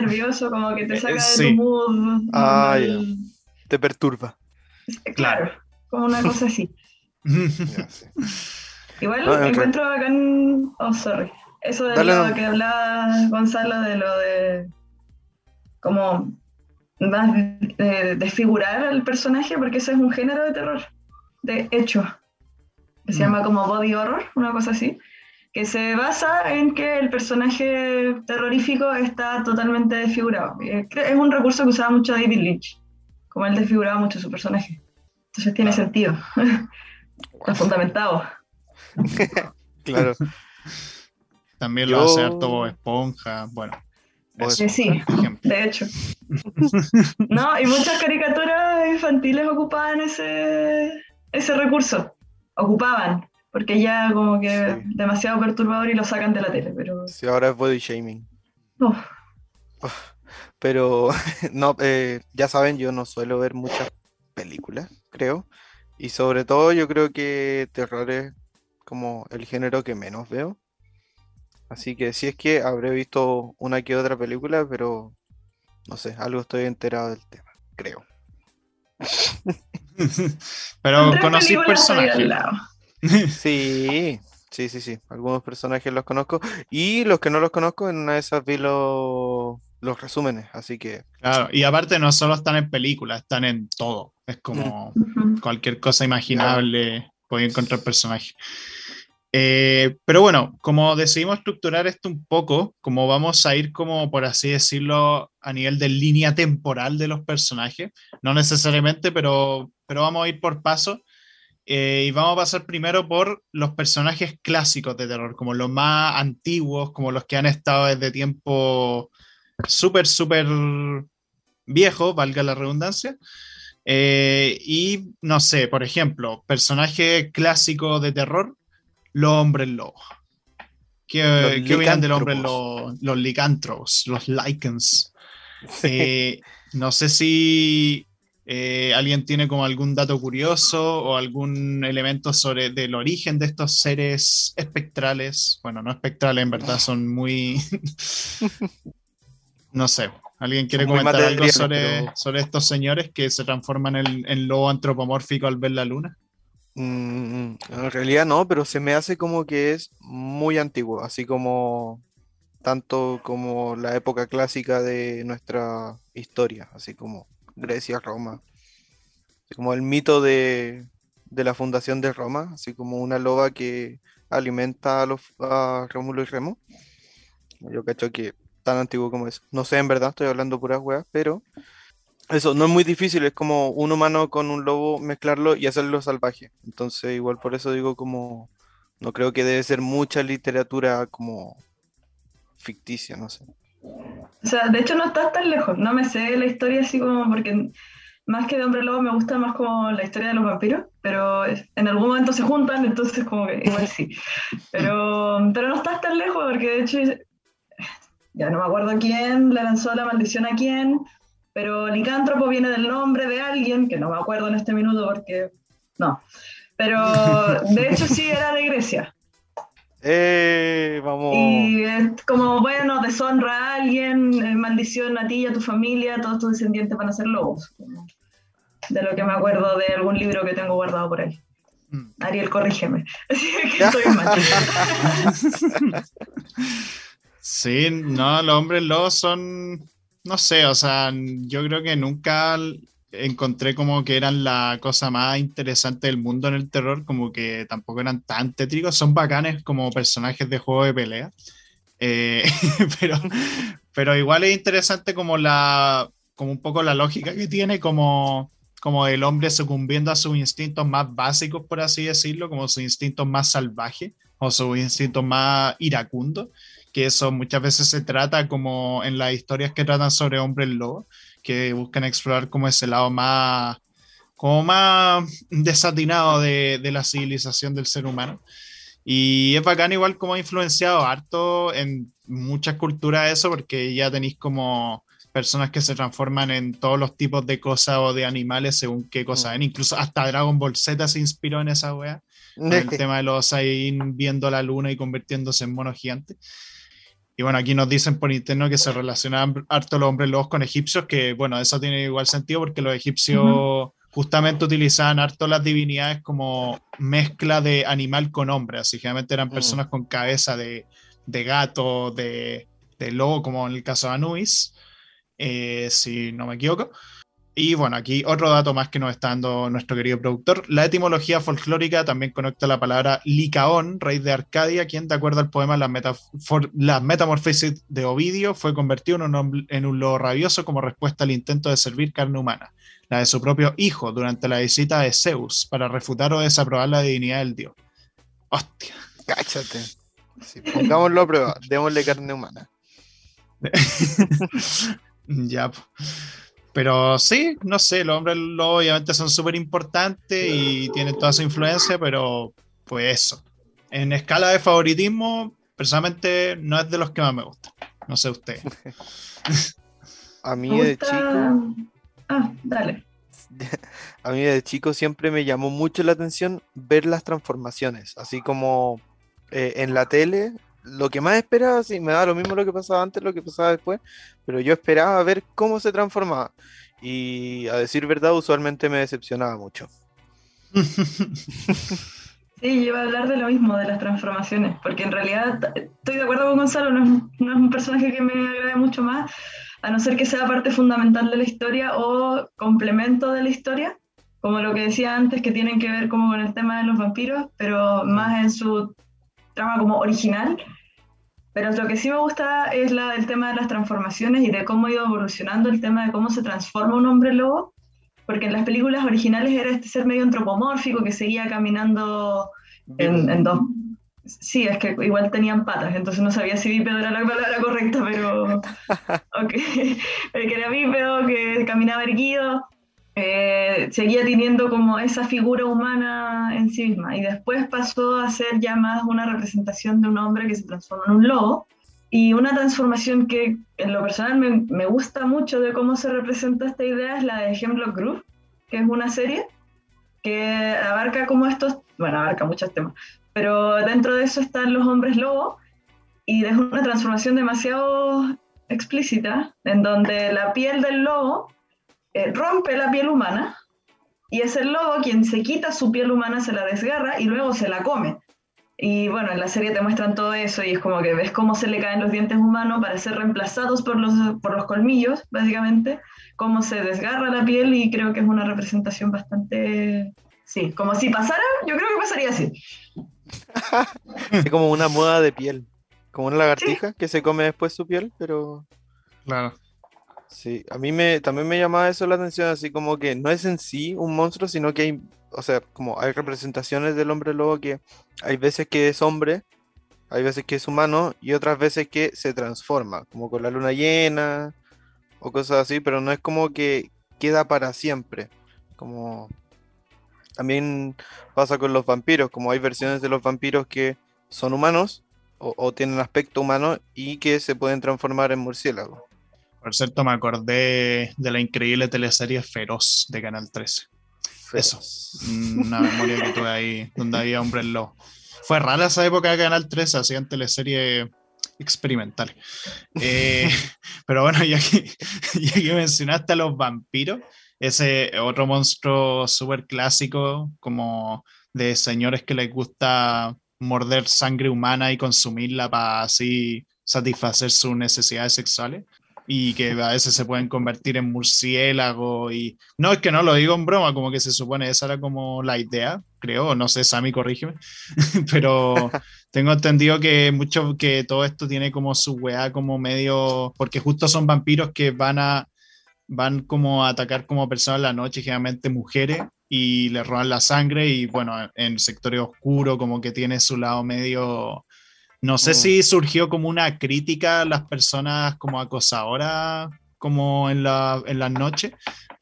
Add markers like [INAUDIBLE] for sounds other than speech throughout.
nervioso, como que te Eh, saca de sí. tu mood. Ah, Te perturba. Claro, como una cosa así. Sí. [LAUGHS] Igual encuentro bacán. Oh, sorry. Eso de Dale, lo no. que hablaba Gonzalo, de lo de. como. más de desfigurar al personaje, porque ese es un género de terror, de hecho, que se Mm. llama como body horror, una cosa así, que se basa en que el personaje terrorífico está totalmente desfigurado. Eh, Es un recurso que usaba mucho David Lynch, como él desfiguraba mucho su personaje. Entonces tiene Claro. sentido, [LAUGHS] está fundamentado. [LAUGHS] Claro. También lo Yo- hace harto Bob Esponja. Bueno, eso, sí. De hecho. No, y muchas caricaturas infantiles ocupaban ese, ese recurso. Ocupaban, porque ya como que Sí. demasiado perturbador y lo sacan de la tele, pero Sí, ahora es body shaming. uf, Pero [LAUGHS] no, eh, ya saben, yo no suelo ver muchas películas, creo. Y sobre todo yo creo que terror es como el género que menos veo. Así que sí es que habré visto una que otra película, pero no sé, algo estoy enterado del tema, creo. [LAUGHS] Pero conocí personajes. [LAUGHS] Sí, sí, sí, sí. Algunos personajes los conozco. Y los que no los conozco, en una de esas vi los, los resúmenes. Así que Claro, y aparte no solo están en películas, están en todo. Es como cualquier cosa imaginable, puede encontrar personajes. Eh, pero bueno, como decidimos estructurar esto un poco, como vamos a ir como, por así decirlo, a nivel de línea temporal de los personajes, no necesariamente, pero, pero vamos a ir por paso. Eh, y vamos a pasar primero por los personajes clásicos de terror, como los más antiguos, como los que han estado desde tiempo súper, súper viejo, valga la redundancia. Eh, y no sé, por ejemplo, personaje clásico de terror, los hombres lobos. ¿Qué, Los ¿qué opinan del hombre lobo? Los licántropos, los lichens. [LAUGHS] Eh, no sé si eh, alguien tiene como algún dato curioso o algún elemento sobre del origen de estos seres espectrales. Bueno, no espectrales, en verdad son muy... [LAUGHS] no sé. ¿Alguien quiere muy comentar algo sobre, pero- sobre estos señores que se transforman en, en lobo antropomórfico al ver la luna? Mm, en realidad no, pero se me hace como que es muy antiguo, así como tanto como la época clásica de nuestra historia, así como Grecia, Roma, como el mito de, de la fundación de Roma, así como una loba que alimenta a los a Rómulo y Remo. Yo cacho que tan antiguo como eso. No sé, en verdad estoy hablando puras weas, pero eso no es muy difícil, es como un humano con un lobo mezclarlo y hacerlo salvaje. Entonces, igual por eso digo como no creo que debe ser mucha literatura como ficticia, no sé. O sea, de hecho no estás tan lejos, no me sé la historia así como porque más que de hombre lobo me gusta más como la historia de los vampiros, pero en algún momento se juntan, entonces como que igual sí. Pero, pero no estás tan lejos porque de hecho ya no me acuerdo quién le lanzó la maldición a quién, pero licántropo viene del nombre de alguien, que no me acuerdo en este minuto porque no. Pero de hecho sí era de Grecia. ¡Eh! Vamos. Y es como, bueno, deshonra a alguien, eh, maldición a ti y a tu familia, todos tus descendientes van a ser lobos. De lo que me acuerdo de algún libro que tengo guardado por ahí. Mm. Ariel, corrígeme. [LAUGHS] Así que [LAUGHS] estoy mal. Sí, no, los hombres lobos son, no sé, o sea, yo creo que nunca encontré como que eran la cosa más interesante del mundo en el terror, como que tampoco eran tan tétricos, son bacanes como personajes de juego de pelea, Eh, [LAUGHS] pero, pero igual es interesante como la, como un poco la lógica que tiene, como, como el hombre sucumbiendo a sus instintos más básicos, por así decirlo, como sus instintos más salvajes o sus instintos más iracundos que eso muchas veces se trata como en las historias que tratan sobre hombres lobo, que buscan explorar como ese lado más, como más desatinado de, de la civilización del ser humano. Y es bacán igual como ha influenciado harto en muchas culturas eso, porque ya tenéis como personas que se transforman en todos los tipos de cosas o de animales según qué cosa ven. Incluso hasta Dragon Ball Z se inspiró en esa wea. [LAUGHS] El tema de los Saiyajin viendo la luna y convirtiéndose en monos gigantes. Y bueno, aquí nos dicen por interno que se relacionaban harto los hombres lobos con egipcios, que bueno, eso tiene igual sentido porque los egipcios justamente utilizaban harto las divinidades como mezcla de animal con hombre, así generalmente eran mm. personas con cabeza de, de gato, de, de, lobo, como en el caso de Anubis, eh, si no me equivoco. Y bueno, aquí otro dato más que nos está dando nuestro querido productor. La etimología folclórica también conecta la palabra Licaón, rey de Arcadia, quien, de acuerdo al poema Las, la Metamorfosis de Ovidio, fue convertido en un, en un lobo rabioso como respuesta al intento de servir carne humana, la de su propio hijo, durante la visita de Zeus, para refutar o desaprobar la divinidad del dios. Hostia. Cáchate. pongámoslo a prueba, démosle carne humana. [LAUGHS] ya. Pero sí, no sé, los hombres obviamente son súper importantes y tienen toda su influencia, pero pues eso. En escala de favoritismo, personalmente no es de los que más me gusta. No sé usted. [LAUGHS] A mí de chico. Ah, dale. [LAUGHS] A mí de chico siempre me llamó mucho la atención ver las transformaciones, así como eh, en la tele. Lo que más esperaba, sí, me da lo mismo lo que pasaba antes, lo que pasaba después, pero yo esperaba ver cómo se transformaba. Y a decir verdad, usualmente me decepcionaba mucho. [LAUGHS] Sí, yo iba a hablar de lo mismo, de las transformaciones, porque en realidad estoy de acuerdo con Gonzalo, no es, no es un personaje que me agrade mucho más, a no ser que sea parte fundamental de la historia o complemento de la historia, como lo que decía antes, que tienen que ver como con el tema de los vampiros, pero más en su trama como original. Pero lo que sí me gusta es la, el tema de las transformaciones y de cómo ha ido evolucionando el tema de cómo se transforma un hombre lobo, porque en las películas originales era este ser medio antropomórfico que seguía caminando en, dos... Sí, es que igual tenían patas, entonces no sabía si bípedo era la palabra correcta, pero... [LAUGHS] ok, [LAUGHS] que era bípedo, que caminaba erguido, eh, seguía teniendo como esa figura humana en sí misma. Y después pasó a ser ya más una representación de un hombre que se transforma en un lobo. Y una transformación que en lo personal me, gusta mucho de cómo se representa esta idea es la de Hemlock Grove, que es una serie que abarca como estos, bueno, abarca muchos temas, pero dentro de eso están los hombres lobo y es una transformación demasiado explícita en donde la piel del lobo eh, rompe la piel humana y es el lobo quien se quita su piel humana, se la desgarra y luego se la come. Y bueno, en la serie te muestran todo eso y es como que ves cómo se le caen los dientes humanos para ser reemplazados por los, por los colmillos, básicamente, cómo se desgarra la piel y creo que es una representación bastante... Sí, como si pasara, yo creo que pasaría así. [LAUGHS] es como una moda de piel, como una lagartija que se come después su piel, pero... Claro. Sí, a mí me, también me llamaba eso la atención, así como que no es en sí un monstruo, sino que hay, o sea, como hay representaciones del hombre lobo que hay veces que es hombre, hay veces que es humano y otras veces que se transforma, como con la luna llena o cosas así, pero no es como que queda para siempre, como también pasa con los vampiros, como hay versiones de los vampiros que son humanos o, o tienen aspecto humano y que se pueden transformar en murciélagos. Por cierto, me acordé de la increíble teleserie Feroz de Canal 13. Eso, una memoria que tuve ahí, donde había hombres lobo. Fue rara esa época de Canal 13, hacían teleserie experimental. Eh, [LAUGHS] pero bueno, ya que, ya que mencionaste a los vampiros, ese otro monstruo súper clásico, como de señores que les gusta morder sangre humana y consumirla para así satisfacer sus necesidades sexuales y que a veces se pueden convertir en murciélago y no es que no lo digo en broma, como que se supone esa era como la idea, creo, no sé, Sammy, corrígeme, [LAUGHS] pero [LAUGHS] tengo entendido que mucho que todo esto tiene como su weá como medio, porque justo son vampiros que van a van como a atacar como personas en la noche, generalmente mujeres, y le roban la sangre y bueno, en el sector oscuro como que tiene su lado medio no sé mm. si surgió como una crítica a las personas como acosadoras, como en la, en las noches,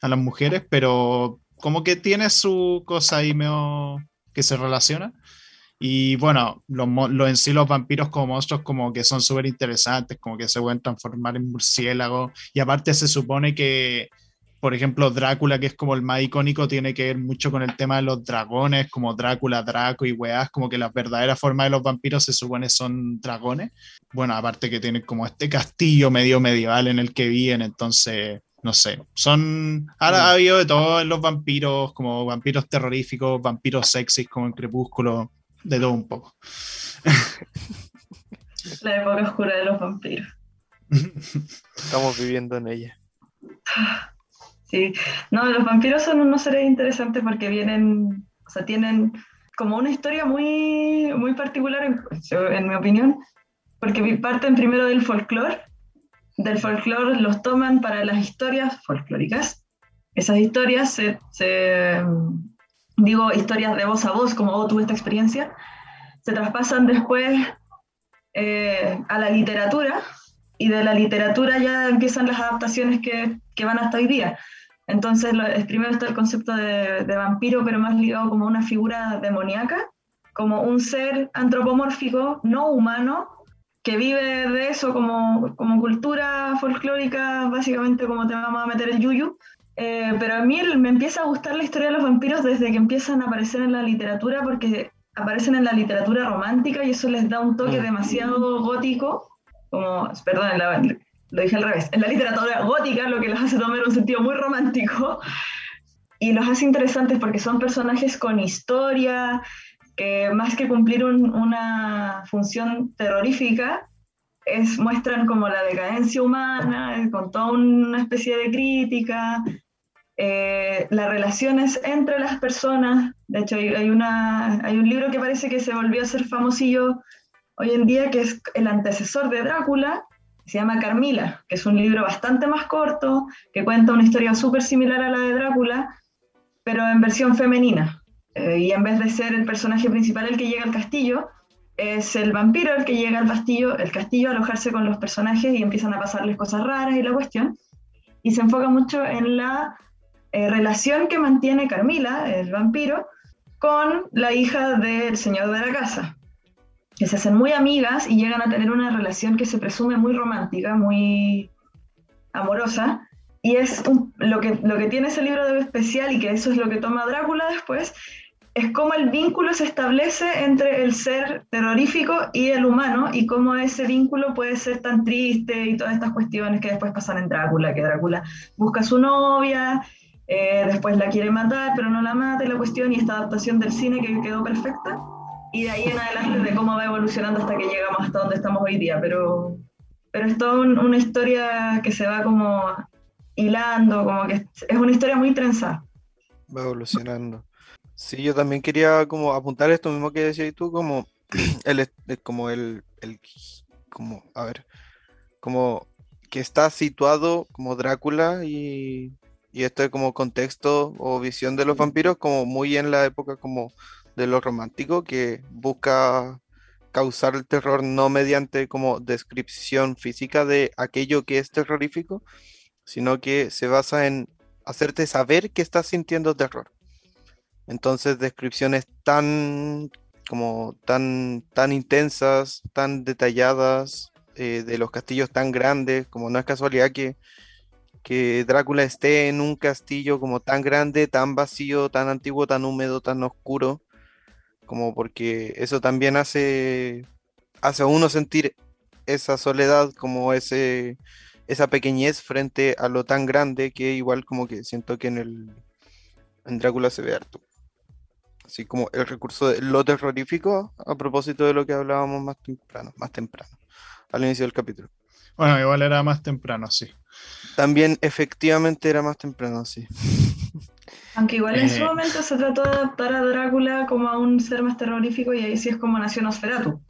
a las mujeres, pero como que tiene su cosa ahí medio que se relaciona. Y bueno, los, en sí los vampiros como monstruos como que son súper interesantes, como que se pueden transformar en murciélagos. Y aparte se supone que por ejemplo, Drácula, que es como el más icónico, tiene que ver mucho con el tema de los dragones, como Drácula, Draco y weas, como que las verdaderas formas de los vampiros se supone son dragones. Bueno, aparte que tienen como este castillo medio medieval en el que viven, entonces, no sé, son... Ahora ha habido de todo en los vampiros, como vampiros terroríficos, vampiros sexys como en Crepúsculo, de todo un poco. [LAUGHS] La época oscura de los vampiros. Estamos viviendo en ella. [SIGHS] [LAUGHS] Sí, no, los vampiros son unos seres interesantes porque vienen, o sea, tienen como una historia muy, muy particular, en, en mi opinión, porque parten primero del folclore, del folclore los toman para las historias folclóricas. Esas historias se, se, digo, historias de voz a voz, como oh, tuve esta experiencia, se traspasan después eh, a la literatura y de la literatura ya empiezan las adaptaciones que, que van hasta hoy día. Entonces, lo, primero está el concepto de, de, vampiro, pero más ligado como una figura demoníaca, como un ser antropomórfico, no humano, que vive de eso como, como cultura folclórica, básicamente como te vamos a meter el yuyu. Eh, pero a mí me empieza a gustar la historia de los vampiros desde que empiezan a aparecer en la literatura, porque aparecen en la literatura romántica y eso les da un toque mm. demasiado gótico, como, perdón, en la, lo dije al revés, en la literatura gótica, lo que los hace tomar un sentido muy romántico y los hace interesantes porque son personajes con historia, que más que cumplir un, una función terrorífica, es, muestran como la decadencia humana, con toda una especie de crítica, eh, las relaciones entre las personas. De hecho, hay, hay, una, hay un libro que parece que se volvió a ser famosillo hoy en día, que es el antecesor de Drácula, se llama Carmila, que es un libro bastante más corto, que cuenta una historia súper similar a la de Drácula, pero en versión femenina. Eh, y en vez de ser el personaje principal el que llega al castillo, es el vampiro el que llega al castillo, el castillo a alojarse con los personajes y empiezan a pasarles cosas raras y la cuestión. Y se enfoca mucho en la eh, relación que mantiene Carmila, el vampiro, con la hija del señor de la casa que se hacen muy amigas y llegan a tener una relación que se presume muy romántica, muy amorosa. Y es lo, que, lo que tiene ese libro de especial y que eso es lo que toma Drácula después, es cómo el vínculo se establece entre el ser terrorífico y el humano y cómo ese vínculo puede ser tan triste y todas estas cuestiones que después pasan en Drácula, que Drácula busca a su novia, eh, después la quiere matar, pero no la mata y la cuestión y esta adaptación del cine que quedó perfecta y de ahí en adelante de cómo va evolucionando hasta que llegamos hasta donde estamos hoy día. Pero, pero es toda una historia que se va como hilando, como que es una historia muy trenzada. Va evolucionando. Sí, yo también quería como apuntar esto mismo que decías tú, como [CLEARS THROAT] el, como el, el, como, a ver, como que está situado como Drácula y, y este como contexto o visión de los vampiros como muy en la época como de lo romántico que busca causar el terror no mediante como descripción física de aquello que es terrorífico, sino que se basa en hacerte saber que estás sintiendo terror. Entonces, descripciones tan como tan, tan intensas, tan detalladas, eh, de los castillos tan grandes, como no es casualidad que, que Drácula esté en un castillo como tan grande, tan vacío, tan antiguo, tan húmedo, tan oscuro, como porque eso también hace, hace a uno sentir esa soledad, como ese, esa pequeñez frente a lo tan grande que igual como que siento que en el en Drácula se ve harto. Así como el recurso de lo terrorífico a propósito de lo que hablábamos más temprano, más temprano, al inicio del capítulo. Bueno, igual era más temprano, sí. También efectivamente era más temprano, sí. Aunque igual en su eh. momento se trató de adaptar a Drácula como a un ser más terrorífico y ahí sí es como nació Nosferatu.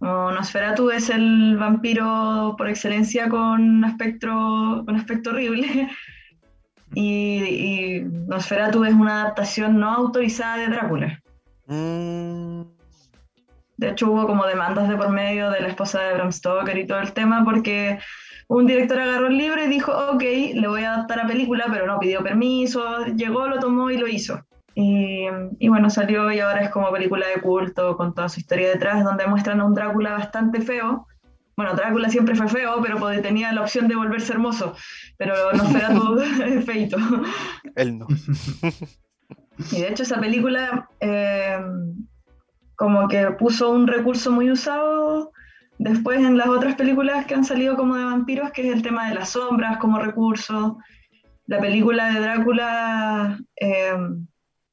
Nosferatu es el vampiro por excelencia con aspecto, con aspecto horrible [LAUGHS] y, Nosferatu es una adaptación no autorizada de Drácula. Mm. De hecho hubo como demandas de por medio de la esposa de Bram Stoker y todo el tema porque un director agarró el libro y dijo, ok, le voy a adaptar a película, pero no pidió permiso, llegó, lo tomó y lo hizo. Y, bueno, salió y ahora es como película de culto con toda su historia detrás, donde muestran a un Drácula bastante feo, bueno, Drácula siempre fue feo, pero tenía la opción de volverse hermoso, pero Nosferatu es [LAUGHS] feito. Él no. Y de hecho esa película eh, como que puso un recurso muy usado después en las otras películas que han salido como de vampiros, que es el tema de las sombras como recurso. La película de Drácula, eh,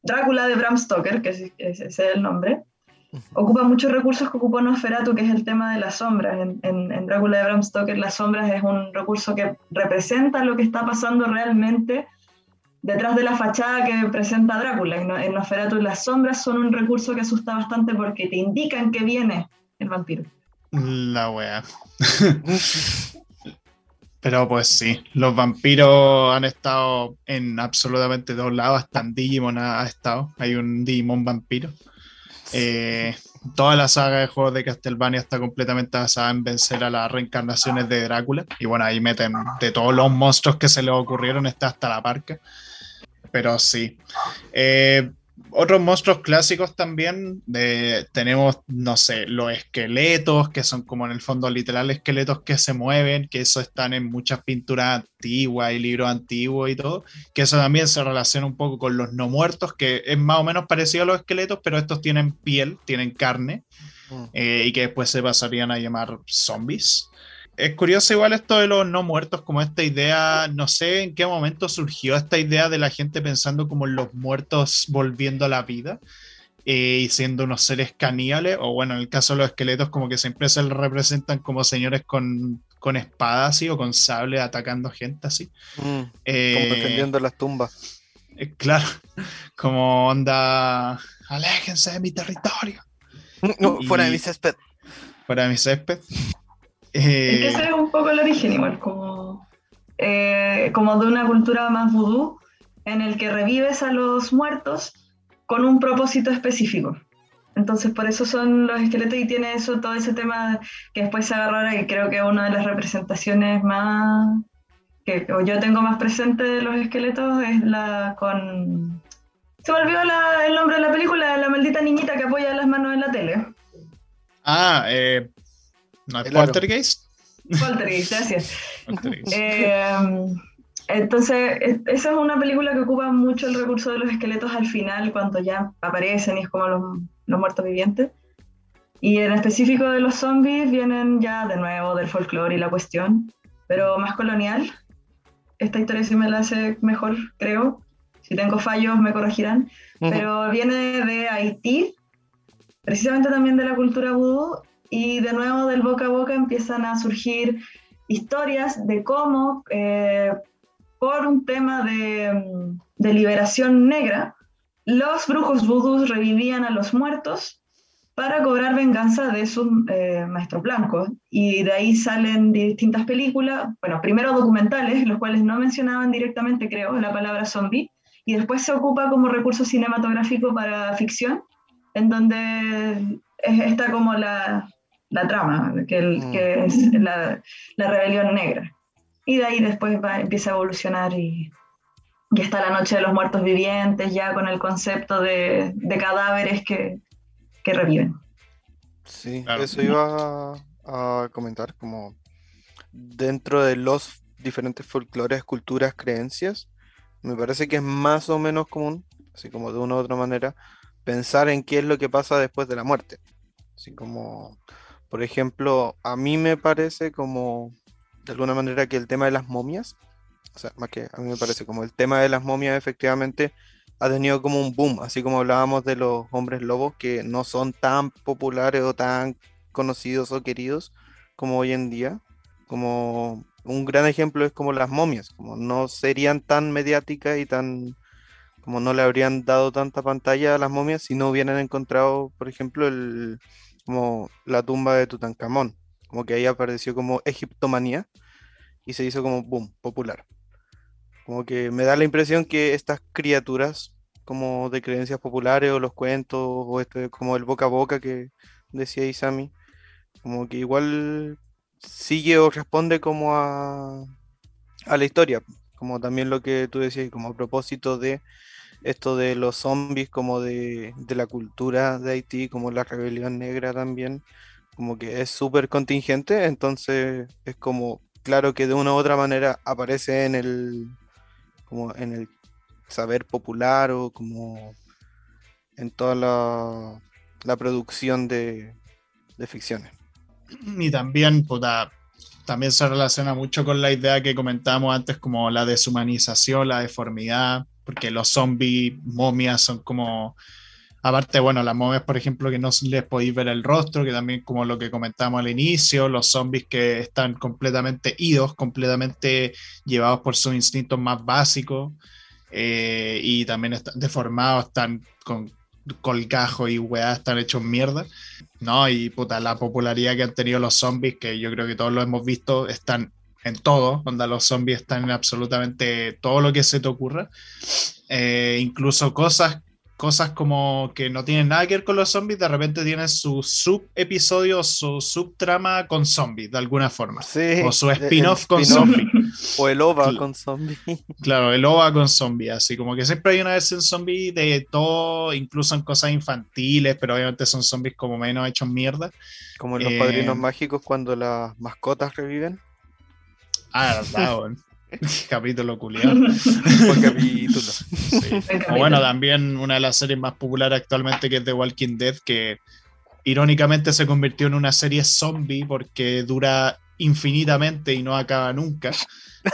Drácula de Bram Stoker, que ese es el nombre, ocupa muchos recursos que ocupó Nosferatu, que es el tema de las sombras. En, en, Drácula de Bram Stoker, las sombras es un recurso que representa lo que está pasando realmente detrás de la fachada que presenta Drácula. En Nosferatu las sombras son un recurso que asusta bastante porque te indican que viene el vampiro. La wea. [LAUGHS] Pero pues sí, los vampiros han estado en absolutamente todos lados, hasta en Digimon ha estado. Hay un Digimon vampiro. Eh, toda la saga de juegos de Castlevania está completamente basada en vencer a las reencarnaciones de Drácula. Y bueno, ahí meten de todos los monstruos que se les ocurrieron, está hasta la parca. Pero sí. Eh, otros monstruos clásicos también, de, tenemos, no sé, los esqueletos, que son como en el fondo literal esqueletos que se mueven, que eso están en muchas pinturas antiguas y libros antiguos y todo, que eso también se relaciona un poco con los no muertos, que es más o menos parecido a los esqueletos, pero estos tienen piel, tienen carne, mm. eh, y que después se pasarían a llamar zombies es curioso igual esto de los no muertos, como esta idea, no sé en qué momento surgió esta idea de la gente pensando como los muertos volviendo a la vida eh, y siendo unos seres caníbales, o bueno, en el caso de los esqueletos como que siempre se representan como señores con, con espadas o con sable atacando gente así. Mm, eh, como defendiendo las tumbas. Eh, claro, [LAUGHS] como onda, aléjense de mi territorio. [LAUGHS] No, fuera de mi césped. Fuera de mi césped. Es que ese es un poco el origen igual, como, eh, como de una cultura más vudú, en el que revives a los muertos con un propósito específico. Entonces por eso son los esqueletos y tiene eso, todo ese tema que después se agarrará y creo que una de las representaciones más que yo tengo más presente de los esqueletos es la con... Se me olvidó el nombre de la película, la maldita niñita que apoya las manos en la tele. Ah, eh, ¿No es Poltergeist? Poltergeist, gracias. Eh, entonces, esa es una película que ocupa mucho el recurso de los esqueletos al final, cuando ya aparecen y es como los, los muertos vivientes. Y en específico de los zombies vienen ya de nuevo del folclore y la cuestión, pero más colonial. Esta historia sí me la hace mejor, creo. Si tengo fallos me corregirán. Pero viene de Haití, precisamente también de la cultura vudú, y de nuevo del boca a boca empiezan a surgir historias de cómo eh, por un tema de, de, liberación negra, los brujos vudús revivían a los muertos para cobrar venganza de sus eh, maestros blancos. Y de ahí salen distintas películas, bueno, primero documentales, los cuales no mencionaban directamente, creo, la palabra zombie, y después se ocupa como recurso cinematográfico para ficción, en donde está como la, la trama, que, mm. que es la, la, rebelión negra. Y de ahí después va, empieza a evolucionar y, y está la noche de los muertos vivientes, ya con el concepto de, de cadáveres que, que, reviven. Sí, eso iba a, comentar, como dentro de los diferentes folclores, culturas, creencias, me parece que es más o menos común, así como de una u otra manera, pensar en qué es lo que pasa después de la muerte. Así como por ejemplo, a mí me parece como, de alguna manera, que el tema de las momias, o sea, más que a mí me parece como el tema de las momias efectivamente ha tenido como un boom, así como hablábamos de los hombres lobos que no son tan populares o tan conocidos o queridos como hoy en día. Como un gran ejemplo es como las momias, como no serían tan mediáticas y tan como no le habrían dado tanta pantalla a las momias si no hubieran encontrado, por ejemplo, el, como la tumba de Tutankamón, como que ahí apareció como egiptomanía y se hizo como boom, popular. Como que me da la impresión que estas criaturas como de creencias populares o los cuentos o esto como el boca a boca que decía Isami, como que igual sigue o responde como a, a la historia, como también lo que tú decías, como a propósito de esto de los zombies como de, la cultura de Haití, como la rebelión negra también, como que es súper contingente, entonces es como, claro que de una u otra manera aparece en el, como en el saber popular o como en toda la, la producción de, de ficciones. [CLEARS THROAT] Y también, puta, también se relaciona mucho con la idea que comentábamos antes, como la deshumanización, la deformidad, porque los zombies, momias son como Aparte, bueno, las momias, por ejemplo, que no les podéis ver el rostro, que también como lo que comentamos al inicio, los zombies que están completamente idos, completamente llevados por sus instintos más básicos, eh, y también están deformados, están con colgajo y weá, están hechos mierda. No, y puta, la popularidad que han tenido los zombies, que yo creo que todos lo hemos visto, están en todo, donde los zombies están en absolutamente todo lo que se te ocurra. Eh, incluso cosas cosas como que no tienen nada que ver con los zombies, de repente tienen su sub episodio, su subtrama con zombies, de alguna forma. o su spin-off con zombies. [LAUGHS] O el OVA con zombies. [LAUGHS] Claro, el OVA con zombies, así como que siempre hay una versión zombie de todo, incluso en cosas infantiles, pero obviamente son zombies como menos hechos mierda. Como en los padrinos eh, mágicos cuando las mascotas reviven. Ah, verdad, [LAUGHS] capítulo culiado. [LAUGHS] capítulo. O bueno, también una de las series más populares actualmente que es The Walking Dead, que irónicamente se convirtió en una serie zombie porque dura infinitamente y no acaba nunca.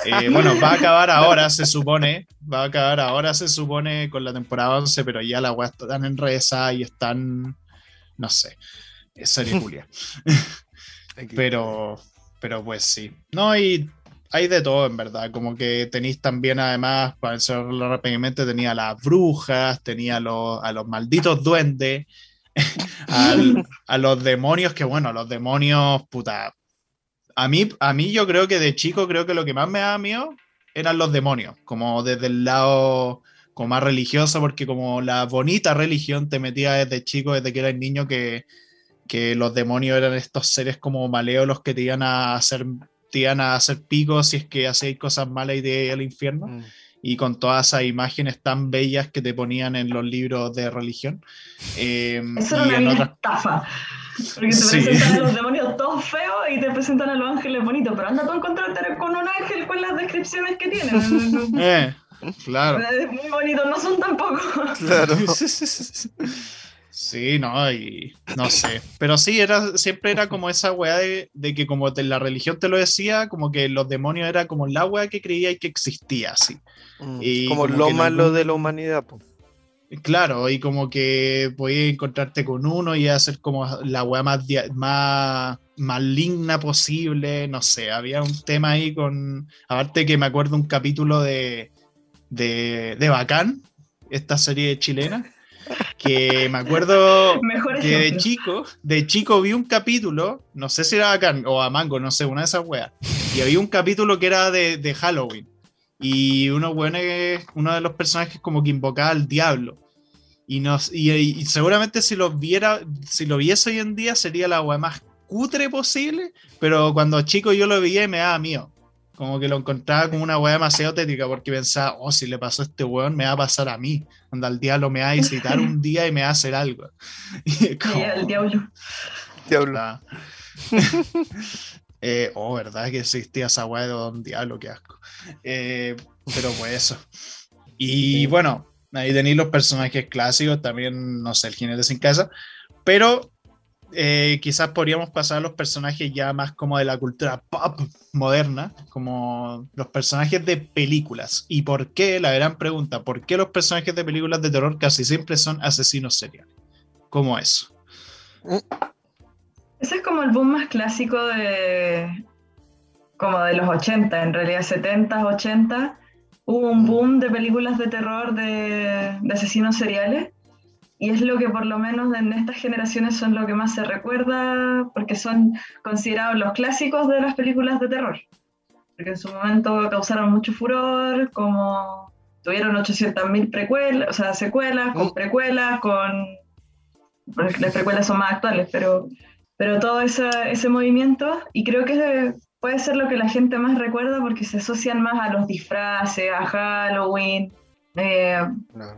Eh, bueno, va a acabar ahora, se supone. Va a acabar ahora, se supone, con la temporada 11, pero ya la weá están en reza y están. No sé. Es serie Julia. [LAUGHS] pero, pero pues sí. No, y hay de todo, en verdad. Como que tenéis también, además, para enseñarlo rápidamente, tenía las brujas, tenía a los, a los malditos duendes, [LAUGHS] a los demonios, que bueno, los demonios, puta. A mí, a mí yo creo que de chico, creo que lo que más me da miedo eran los demonios, como desde el lado como más religioso, porque como la bonita religión te metía desde chico, desde que eras niño, que, que los demonios eran estos seres como maleolos que te iban a hacer te iban a hacer picos si es que hacéis cosas malas y de al infierno. Mm. Y con todas esas imágenes tan bellas que te ponían en los libros de religión. Eh, Eso era una estafa. Porque te presentan a los demonios todos feos y te presentan a los ángeles bonitos. Pero anda tú a encontrarte con un ángel con las descripciones que tienen. [LAUGHS] eh, claro. Muy bonitos no son tampoco. Claro. Sí, no, y no sé. Pero sí, era, siempre era como esa weá de, que como la religión te lo decía, como que los demonios era como la weá que creía y que existía, así. Mm, y como, lo malo de la humanidad, pues. Claro, y como que podías encontrarte con uno y hacer como la weá más, más maligna posible, no sé, había un tema ahí con, aparte que me acuerdo un capítulo de, de, de Bacán, esta serie chilena, que me acuerdo [LAUGHS] que de chico, de chico vi un capítulo, no sé si era acá o a Mango, no sé, una de esas weas, y había un capítulo que era de, Halloween, y uno, bueno, uno de los personajes como que invocaba al diablo, y, nos, y, seguramente si lo viera, si lo viese hoy en día sería la wea más cutre posible, pero cuando chico yo lo veía y me daba miedo. Como que lo encontraba como una weá demasiado tétrica porque pensaba, oh, si le pasó a este weón, me va a pasar a mí. Cuando al diablo me va a visitar un día y me va a hacer algo. [LAUGHS] Y el diablo. Diablo. [LAUGHS] eh, oh, ¿verdad? Que existía esa weá de un diablo, qué asco. Eh, pero pues eso. Y bueno, ahí tenéis los personajes clásicos, también, no sé, el jinete sin casa. Pero eh, quizás podríamos pasar a los personajes ya más como de la cultura pop moderna, como los personajes de películas. ¿Y por qué? La gran pregunta, ¿por qué los personajes de películas de terror casi siempre son asesinos seriales? ¿Cómo eso? Ese es como el boom más clásico de como de los 80, en realidad 70, 80. Hubo un boom de películas de terror de, de asesinos seriales y es lo que por lo menos en estas generaciones son lo que más se recuerda porque son considerados los clásicos de las películas de terror. Porque en su momento causaron mucho furor, como tuvieron 800.000 precuelas, o sea, secuelas, con mm. precuelas, con... Las precuelas son más actuales, pero, pero todo ese, ese movimiento, y creo que puede ser lo que la gente más recuerda porque se asocian más a los disfraces, a Halloween, Eh,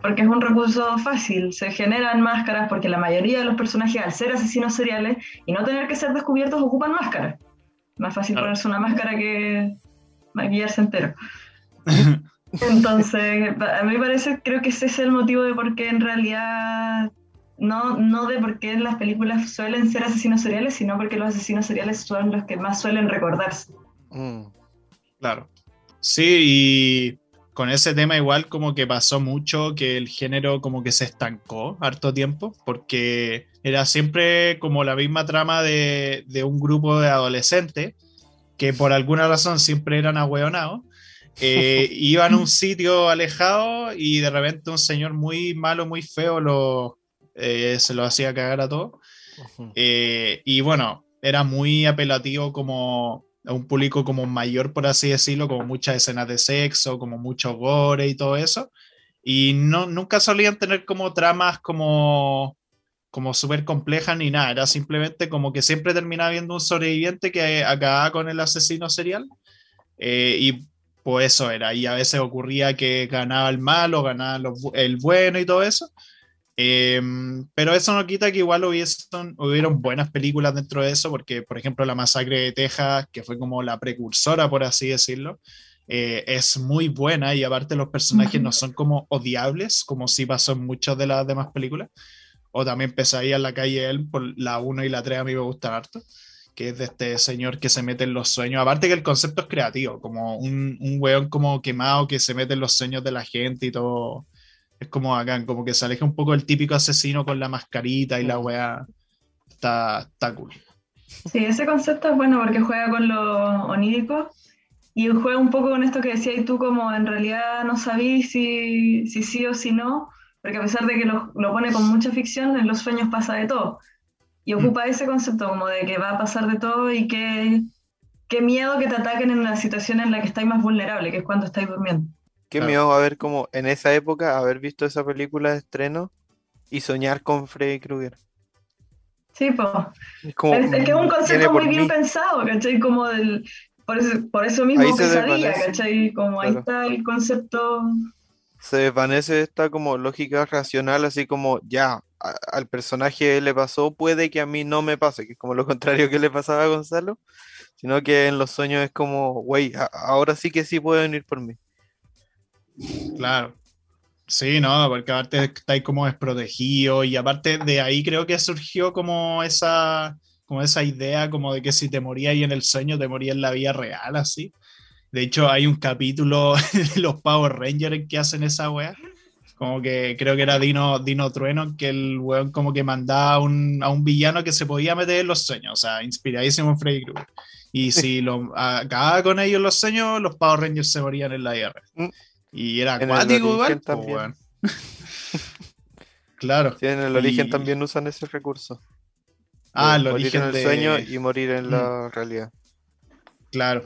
porque es un recurso fácil, se generan máscaras porque la mayoría de los personajes al ser asesinos seriales y no tener que ser descubiertos ocupan máscaras. Más fácil ponerse una máscara que maquillarse entero. [LAUGHS] Entonces, a mí me parece, creo que ese es el motivo de por qué en realidad, no, no de por qué en las películas suelen ser asesinos seriales, sino porque los asesinos seriales son los que más suelen recordarse. Mm. Claro. Sí, y con ese tema igual como que pasó mucho que el género como que se estancó harto tiempo, porque era siempre como la misma trama de, de un grupo de adolescentes que por alguna razón siempre eran ahueonados eh, [LAUGHS] iban a un sitio alejado y de repente un señor muy malo, muy feo, lo, eh, se lo hacía cagar a todo. Eh, y bueno, era muy apelativo como a un público como mayor, por así decirlo, como muchas escenas de sexo, como mucho gore y todo eso. Y no, nunca solían tener como tramas como como súper complejas ni nada, era simplemente como que siempre terminaba viendo un sobreviviente que acababa con el asesino serial y pues eso era. Y a veces ocurría que ganaba el malo, ganaba el bueno y todo eso. Em, pero eso no quita que igual hubiesen, hubieron buenas películas dentro de eso, porque por ejemplo La Masacre de Texas, que fue como la precursora, por así decirlo, eh, es muy buena y aparte los personajes no son como odiables, como sí pasó en muchas de las demás películas. O también Pesadilla en la calle él, por la 1 y la 3 a mí me gustan harto que es de este señor que se mete en los sueños. Aparte que el concepto es creativo, como un, un weón como quemado que se mete en los sueños de la gente y todo. Es como acá, como que se aleja un poco el típico asesino con la mascarita y la mm. weá. Está, está cool. Sí, ese concepto es bueno porque juega con lo onírico y juega un poco con esto que decías tú, como en realidad no sabís si, si sí o si no, porque a pesar de que lo, lo pone con mucha ficción, en los sueños pasa de todo. Y mm. ocupa ese concepto como de que va a pasar de todo y que qué miedo que te ataquen en la situación en la que estáis más vulnerable, que es cuando estáis durmiendo. Qué miedo haber como en esa época haber visto esa película de estreno y soñar con Freddy Krueger. Sí, pues. Es, que es un concepto muy bien pensado, ¿cachai? Como del, por, eso, por eso mismo que sabía, ¿cachai? Como ahí está el concepto. Se desvanece esta como lógica racional, así como ya, al personaje le pasó, puede que a mí no me pase, que es como lo contrario que le pasaba a Gonzalo, sino que en los sueños es como, güey, ahora sí que sí pueden ir por mí. Claro. Sí, no, porque aparte estáis como desprotegido y aparte de ahí creo que surgió como esa, como esa idea como de que si te morías ahí en el sueño, te morías en la vida real, así. De hecho, hay un capítulo [LAUGHS] de los Power Rangers que hacen esa wea como que creo que era Dino, Dino Trueno, que el weón como que mandaba a un, a un villano que se podía meter en los sueños, o sea, inspiradísimo en Freddy Krueger. Y si lo acababa con ellos los sueños, los Power Rangers se morían en la IR. Y era acuático igual, pues, [LAUGHS] claro. Sí, en el origen también usan ese recurso. Ah, el origen en el sueño y morir en la mm. realidad. Claro.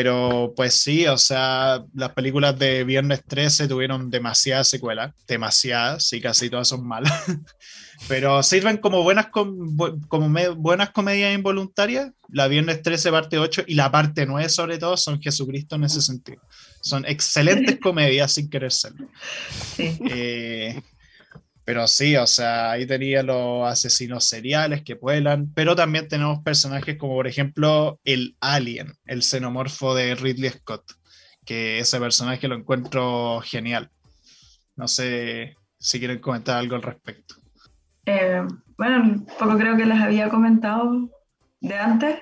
Pero pues sí, o sea, las películas de Viernes 13 tuvieron demasiadas secuelas, demasiadas, y casi todas son malas. [LAUGHS] Pero sirven como buenas, como buenas comedias involuntarias. La Viernes 13 parte 8 y la parte 9 sobre todo son Jesucristo en ese sentido. Son excelentes comedias sin querer serlo. Sí. Eh, pero sí, o sea, ahí tenía los asesinos seriales que vuelan, pero también tenemos personajes como por ejemplo el Alien, el xenomorfo de Ridley Scott, que ese personaje lo encuentro genial. No sé si quieren comentar algo al respecto. Eh, bueno, poco creo que les había comentado de antes,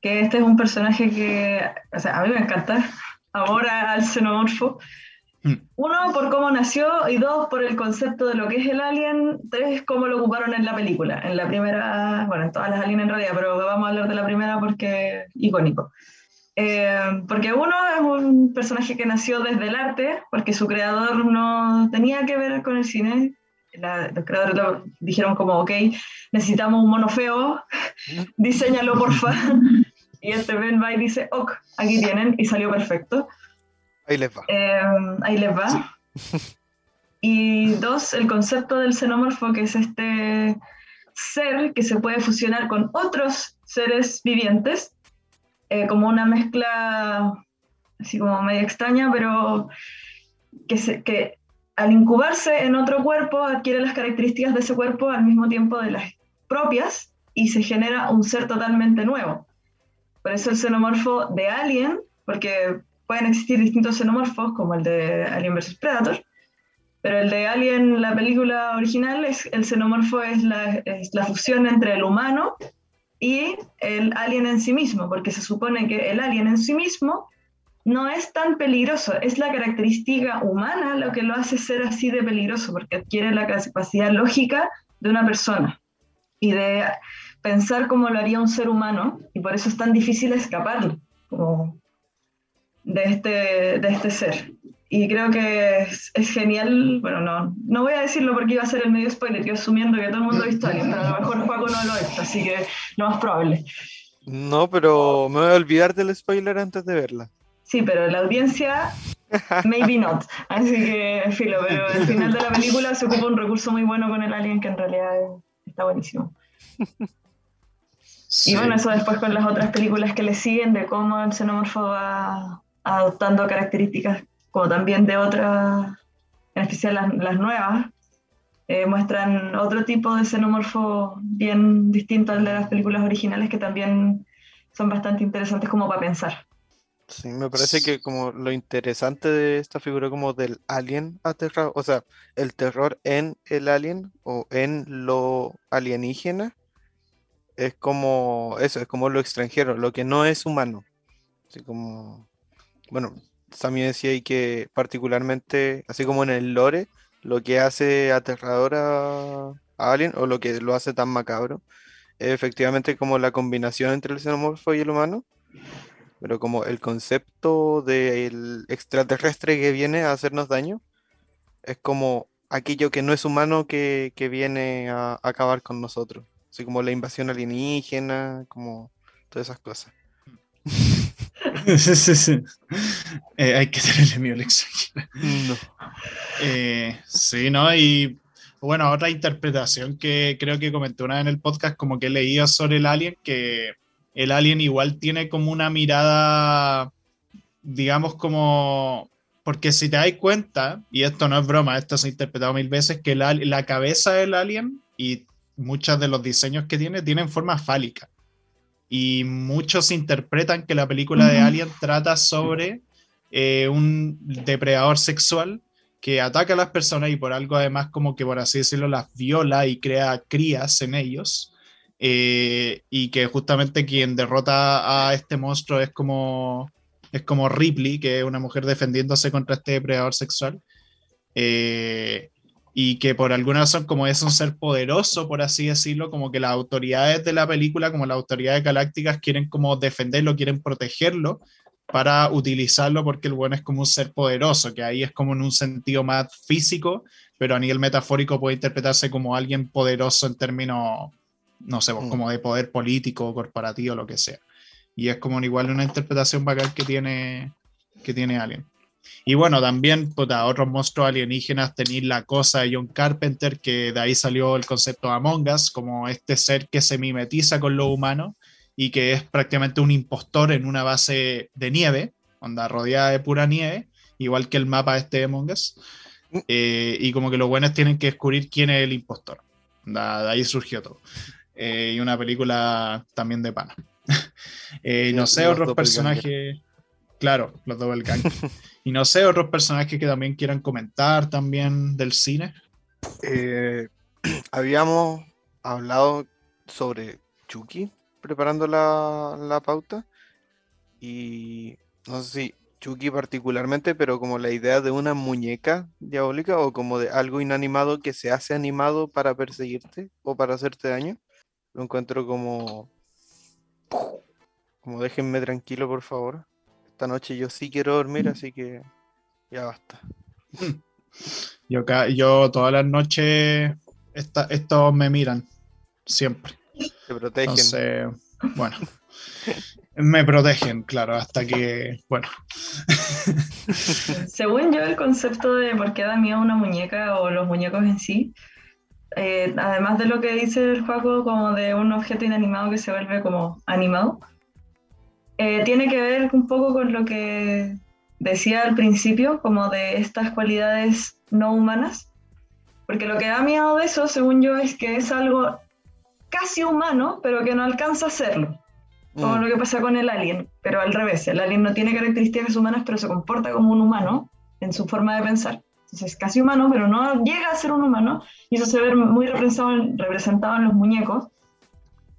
que este es un personaje que, o sea, a mí me encanta, [LAUGHS] ahora al xenomorfo. Uno, por cómo nació, y dos, por el concepto de lo que es el alien, tres, cómo lo ocuparon en la película. En la primera, bueno, en todas las aliens en realidad, pero vamos a hablar de la primera porque es icónico. Eh, porque uno es un personaje que nació desde el arte, porque su creador no tenía que ver con el cine. los creadores dijeron como, ok, necesitamos un mono feo, [LAUGHS] diseñalo porfa. [LAUGHS] y este Ben va y dice, ok, aquí tienen, y salió perfecto. Ahí les va. Em, ahí les va. Y dos, el concepto del xenomorfo, que es este ser que se puede fusionar con otros seres vivientes, eh, como una mezcla así como media extraña, pero que, se, que al incubarse en otro cuerpo adquiere las características de ese cuerpo al mismo tiempo de las propias y se genera un ser totalmente nuevo. Por eso el xenomorfo de Alien, porque pueden existir distintos xenomorfos, como el de Alien vs. Predator, pero el de Alien, la película original, es, el xenomorfo es la, la fusión entre el humano y el alien en sí mismo, porque se supone que el alien en sí mismo no es tan peligroso, es la característica humana lo que lo hace ser así de peligroso, porque adquiere la capacidad lógica de una persona y de pensar cómo lo haría un ser humano, y por eso es tan difícil escapar de, este, de este ser. Y creo que es, genial, bueno, no, no voy a decirlo porque iba a ser el medio spoiler, yo asumiendo que todo el mundo ha visto Alien, pero a lo mejor Paco no lo ha visto, así que lo más probable. No, pero me voy a olvidar del spoiler antes de verla. Sí, pero la audiencia, maybe not. Así que, filo, pero al final de la película se ocupa un recurso muy bueno con el alien que en realidad está buenísimo. Y bueno, eso después con las otras películas que le siguen de cómo el xenomorfo va adoptando características como también de otras, en especial las, nuevas, eh, muestran otro tipo de xenomorfo bien distinto al de las películas originales que también son bastante interesantes como para pensar. Sí, me parece que como lo interesante de esta figura como del alien aterrado, o sea, el terror en el alien o en lo alienígena, es como eso, es como lo extranjero, lo que no es humano. Así como, bueno, también decía ahí que particularmente, así como en el lore, lo que hace aterrador a, a Alien, o lo que lo hace tan macabro, es efectivamente como la combinación entre el xenomorfo y el humano, pero como el concepto del extraterrestre que viene a hacernos daño es como aquello que no es humano que, viene a, acabar con nosotros. Así como la invasión alienígena, como todas esas cosas. [LAUGHS] [LAUGHS] sí, sí, sí. Eh, hay que tenerle miedo al. No. Eh, sí, ¿no? Y bueno, otra interpretación que creo que comenté una vez en el podcast, como que leía sobre el alien, que el alien igual tiene como una mirada, digamos, como. Porque si te das cuenta, y esto no es broma, esto se ha interpretado mil veces, que la, la cabeza del alien y muchos de los diseños que tiene tienen forma fálica. Y muchos interpretan que la película de Alien trata sobre eh, un depredador sexual que ataca a las personas y por algo además como que por así decirlo las viola y crea crías en ellos eh, y que justamente quien derrota a este monstruo es como, es como Ripley, que es una mujer defendiéndose contra este depredador sexual. Eh, y que por alguna razón, como es un ser poderoso, por así decirlo, como que las autoridades de la película, como las autoridades galácticas, quieren como defenderlo, quieren protegerlo para utilizarlo porque el bueno es como un ser poderoso, que ahí es como en un sentido más físico, pero a nivel metafórico puede interpretarse como alguien poderoso en términos no sé, pues, mm. como de poder político, corporativo, lo que sea. Y es como igual una interpretación bacán que tiene, que tiene Alien. Y bueno, también, puta, otros monstruos alienígenas tenéis la cosa de John Carpenter, que de ahí salió el concepto de Among Us, como este ser que se mimetiza con lo humano y que es prácticamente un impostor en una base de nieve, onda rodeada de pura nieve, igual que el mapa este de Among Us. Mm. Eh, y como que los buenos tienen que descubrir quién es el impostor. de ahí surgió todo. Eh, y una película también de pana. [LAUGHS] Eh, no sé, otros personajes. Claro, los Doppelganger. [LAUGHS] y no sé, otros personajes que también quieran comentar también del cine. Eh, [CLEARS THROAT] habíamos hablado sobre Chucky preparando la, la pauta. Y no sé si Chucky particularmente, pero como la idea de una muñeca diabólica o como de algo inanimado que se hace animado para perseguirte o para hacerte daño. Lo encuentro como. Como déjenme tranquilo, por favor. Esta noche yo sí quiero dormir, mm. así que ya basta. Yo, yo todas las noches estos me miran, siempre. Te protegen. bueno. me protegen, claro, hasta que, bueno. [LAUGHS] Según yo, el concepto de por qué da miedo una muñeca o los muñecos en sí, eh, además de lo que dice el juego como de un objeto inanimado que se vuelve como animado, eh, tiene que ver un poco con lo que decía al principio, como de estas cualidades no humanas, porque lo que da miedo de eso, según yo, es que es algo casi humano, pero que no alcanza a serlo. Como Mm. lo que pasa con el alien, pero al revés. El alien no tiene características humanas, pero se comporta como un humano en su forma de pensar. Entonces es casi humano, pero no llega a ser un humano. Y eso se ve muy representado en, representado en los muñecos.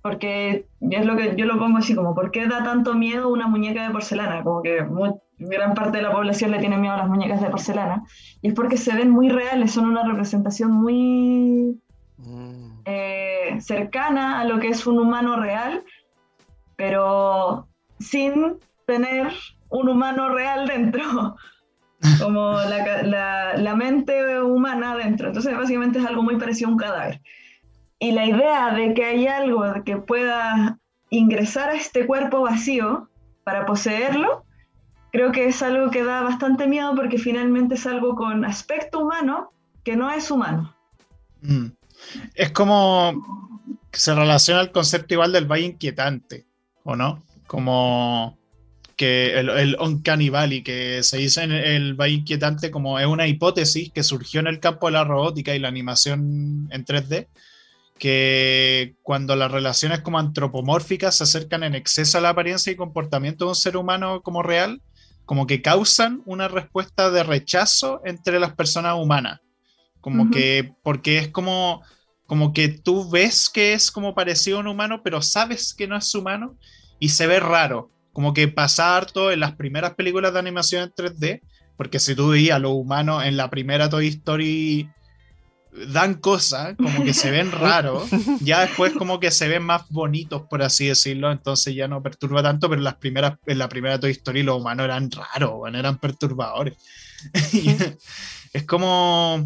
Porque es lo que yo lo pongo así como, ¿por qué da tanto miedo una muñeca de porcelana? Como que muy- gran parte de la población le tiene miedo a las muñecas de porcelana. Y es porque se ven muy reales, son una representación muy Mm. eh, cercana a lo que es un humano real, pero sin tener un humano real dentro, [LAUGHS] como la, la- la mente humana dentro. Entonces básicamente es algo muy parecido a un cadáver. Y la idea de que hay algo que pueda ingresar a este cuerpo vacío para poseerlo, creo que es algo que da bastante miedo porque finalmente es algo con aspecto humano que no es humano. Mm. Es como que se relaciona el concepto igual del valle inquietante, ¿o no? Como que el, el Uncanny Valley, que se dice en el valle inquietante como es una hipótesis que surgió en el campo de la robótica y la animación en 3D, que cuando las relaciones como antropomórficas se acercan en exceso a la apariencia y comportamiento de un ser humano como real, como que causan una respuesta de rechazo entre las personas humanas. Como que, porque es como, como que tú ves que es como parecido a un humano, pero sabes que no es humano y se ve raro. Como que pasa harto en las primeras películas de animación en 3D, porque si tú veías a los humanos en la primera Toy Story dan cosas, como que se ven raros, ya después como que se ven más bonitos, por así decirlo, entonces ya no perturba tanto, pero en, las primeras, en la primera Toy Story los humanos eran raros, bueno, eran perturbadores. [LAUGHS] Es como,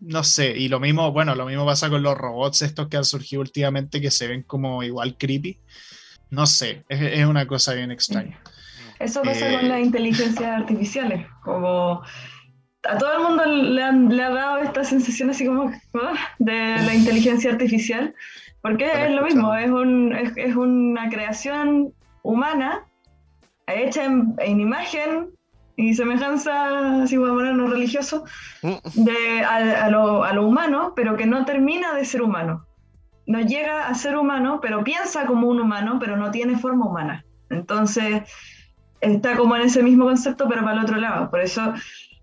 no sé, y lo mismo, bueno, lo mismo pasa con los robots estos que han surgido últimamente que se ven como igual creepy. No sé, es, es una cosa bien extraña. Eso pasa Eh, con las inteligencias artificiales, como a todo el mundo le, han- le ha dado esta sensación así como de la inteligencia artificial, porque es lo mismo, es, un, es, es una creación humana hecha en, en imagen y semejanza, así como no religioso, Mm. de, a, a lo, a lo humano, pero que no termina de ser humano. No llega a ser humano, pero piensa como un humano, pero no tiene forma humana. Entonces, está como en ese mismo concepto, pero para el otro lado. Por eso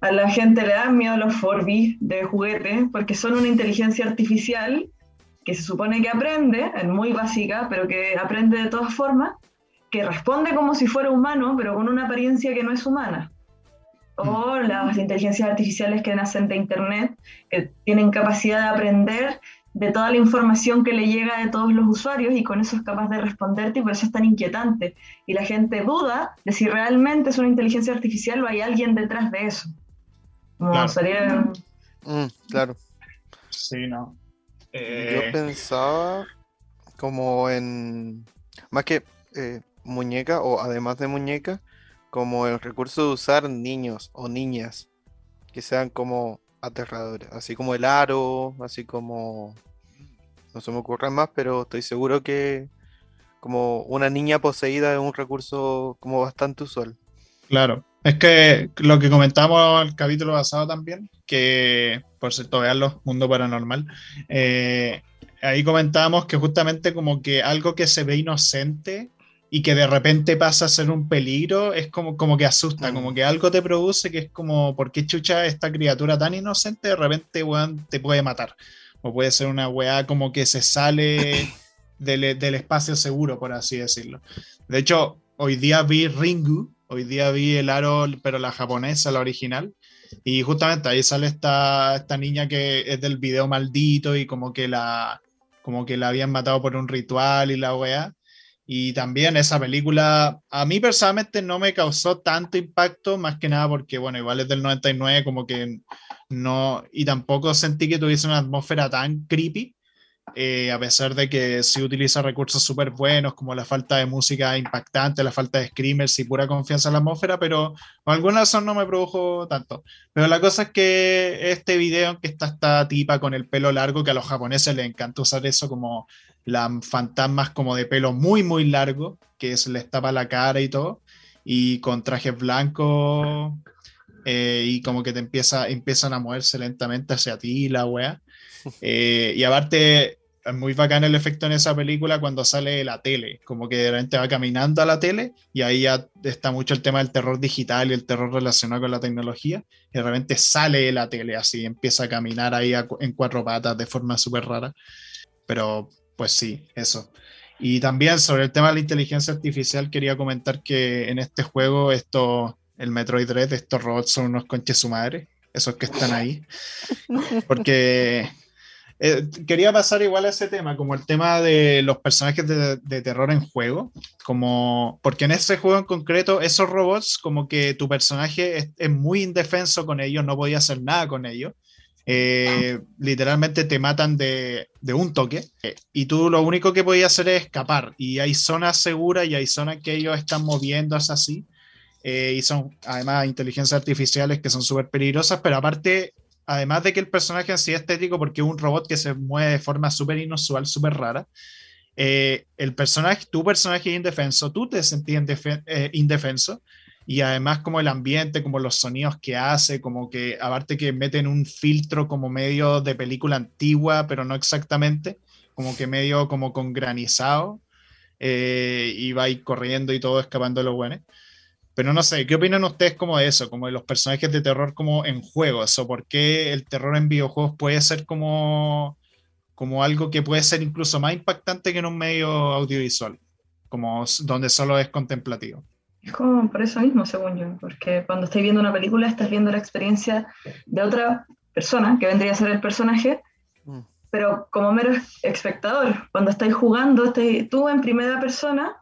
a la gente le dan miedo los Furby de juguete, porque son una inteligencia artificial que se supone que aprende, es muy básica, pero que aprende de todas formas, que responde como si fuera humano, pero con una apariencia que no es humana. O las inteligencias artificiales que nacen de Internet, que tienen capacidad de aprender de toda la información que le llega de todos los usuarios y con eso es capaz de responderte y por eso es tan inquietante. Y la gente duda de si realmente es una inteligencia artificial o hay alguien detrás de eso. Como Claro. sería- Mm, claro. Sí, no. Yo Eh, pensaba como en, más que eh, muñeca o además de muñeca, como el recurso de usar niños o niñas que sean como aterradores, así como el aro, así como, no se me ocurren más, pero estoy seguro que como una niña poseída es un recurso como bastante usual. Claro, es que lo que comentamos el capítulo pasado también, que por cierto, veanlo, Mundo Paranormal, eh, ahí comentábamos que justamente como que algo que se ve inocente y que de repente pasa a ser un peligro, es como, como que asusta, Mm. como que algo te produce que es como, ¿por qué chucha esta criatura tan inocente de repente, weón, te puede matar? O puede ser una weá como que se sale [COUGHS] del, del espacio seguro, por así decirlo. De hecho, hoy día vi Ringu, hoy día vi el aro, pero la japonesa, la original, y justamente ahí sale esta, esta niña que es del video maldito y como que la, como que la habían matado por un ritual y la weá. Y también esa película, a mí personalmente no me causó tanto impacto, más que nada porque, bueno, igual es del 99, como que no, y tampoco sentí que tuviese una atmósfera tan creepy, eh, a pesar de que sí utiliza recursos súper buenos, como la falta de música impactante, la falta de screamers y pura confianza en la atmósfera, pero por alguna razón no me produjo tanto. Pero la cosa es que este video que está esta tipa con el pelo largo, que a los japoneses les encanta usar eso como las fantasmas como de pelo muy, muy largo, que se les tapa la cara y todo. y con trajes blancos eh, y como que te empieza, empiezan a moverse lentamente hacia ti la wea. Eh, y aparte, es muy bacán el efecto en esa película cuando sale la tele, como que de repente va caminando a la tele y ahí ya está mucho el tema del terror digital y el terror relacionado con la tecnología, y de repente sale la tele así, empieza a caminar ahí en cuatro patas de forma súper rara. Pero pues sí, eso. Y también sobre el tema de la inteligencia artificial quería comentar que en este juego esto, el Metroid Dread, estos robots son unos conches su madre, esos que están ahí. [LAUGHS] Porque eh, quería pasar igual a ese tema, como el tema de los personajes de, terror en juego, como porque en ese juego en concreto esos robots como que tu personaje es, muy indefenso con ellos, no podía hacer nada con ellos. Eh, literalmente te matan de, un toque eh, y tú lo único que podías hacer es escapar y hay zonas seguras y hay zonas que ellos están moviéndose así y son además inteligencias artificiales que son súper peligrosas, pero aparte además de que el personaje en sí es estético porque es un robot que se mueve de forma súper inusual, súper rara, eh, el personaje, tu personaje es indefenso, tú te sentías eh, indefenso y además como el ambiente, como los sonidos que hace, como que aparte que meten un filtro como medio de película antigua, pero no exactamente, como que medio como con granizado eh, y va corriendo y todo escapando de los buenos. Pero no sé, ¿qué opinan ustedes como de eso, como de los personajes de terror como en juegos? ¿O por qué el terror en videojuegos puede ser como, como algo que puede ser incluso más impactante que en un medio audiovisual, como donde solo es contemplativo? Es como por eso mismo, según yo, porque cuando estás viendo una película estás viendo la experiencia de otra persona, que vendría a ser el personaje, mm. pero como mero espectador, cuando estáis jugando, estás tú en primera persona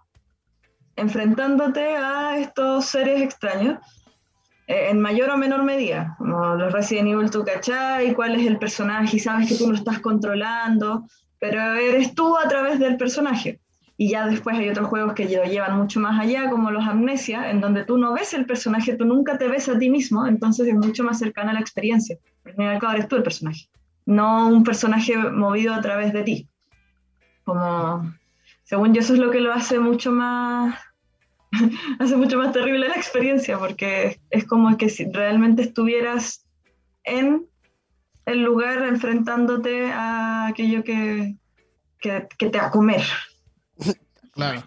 enfrentándote a estos seres extraños eh, en mayor o menor medida. Como los Resident Evil, tú cachai cuál es el personaje y sabes que tú lo estás controlando, pero eres tú a través del personaje. Y ya después hay otros juegos que lo llevan mucho más allá, como los Amnesia, en donde tú no ves el personaje, tú nunca te ves a ti mismo, entonces es mucho más cercana a la experiencia. Al fin y al cabo eres tú el personaje, no un personaje movido a través de ti. Como, según yo, eso es lo que lo hace mucho más [LAUGHS] hace mucho más terrible la experiencia porque es como que si realmente estuvieras en el lugar enfrentándote a aquello que, que, te va a comer. [LAUGHS] Claro.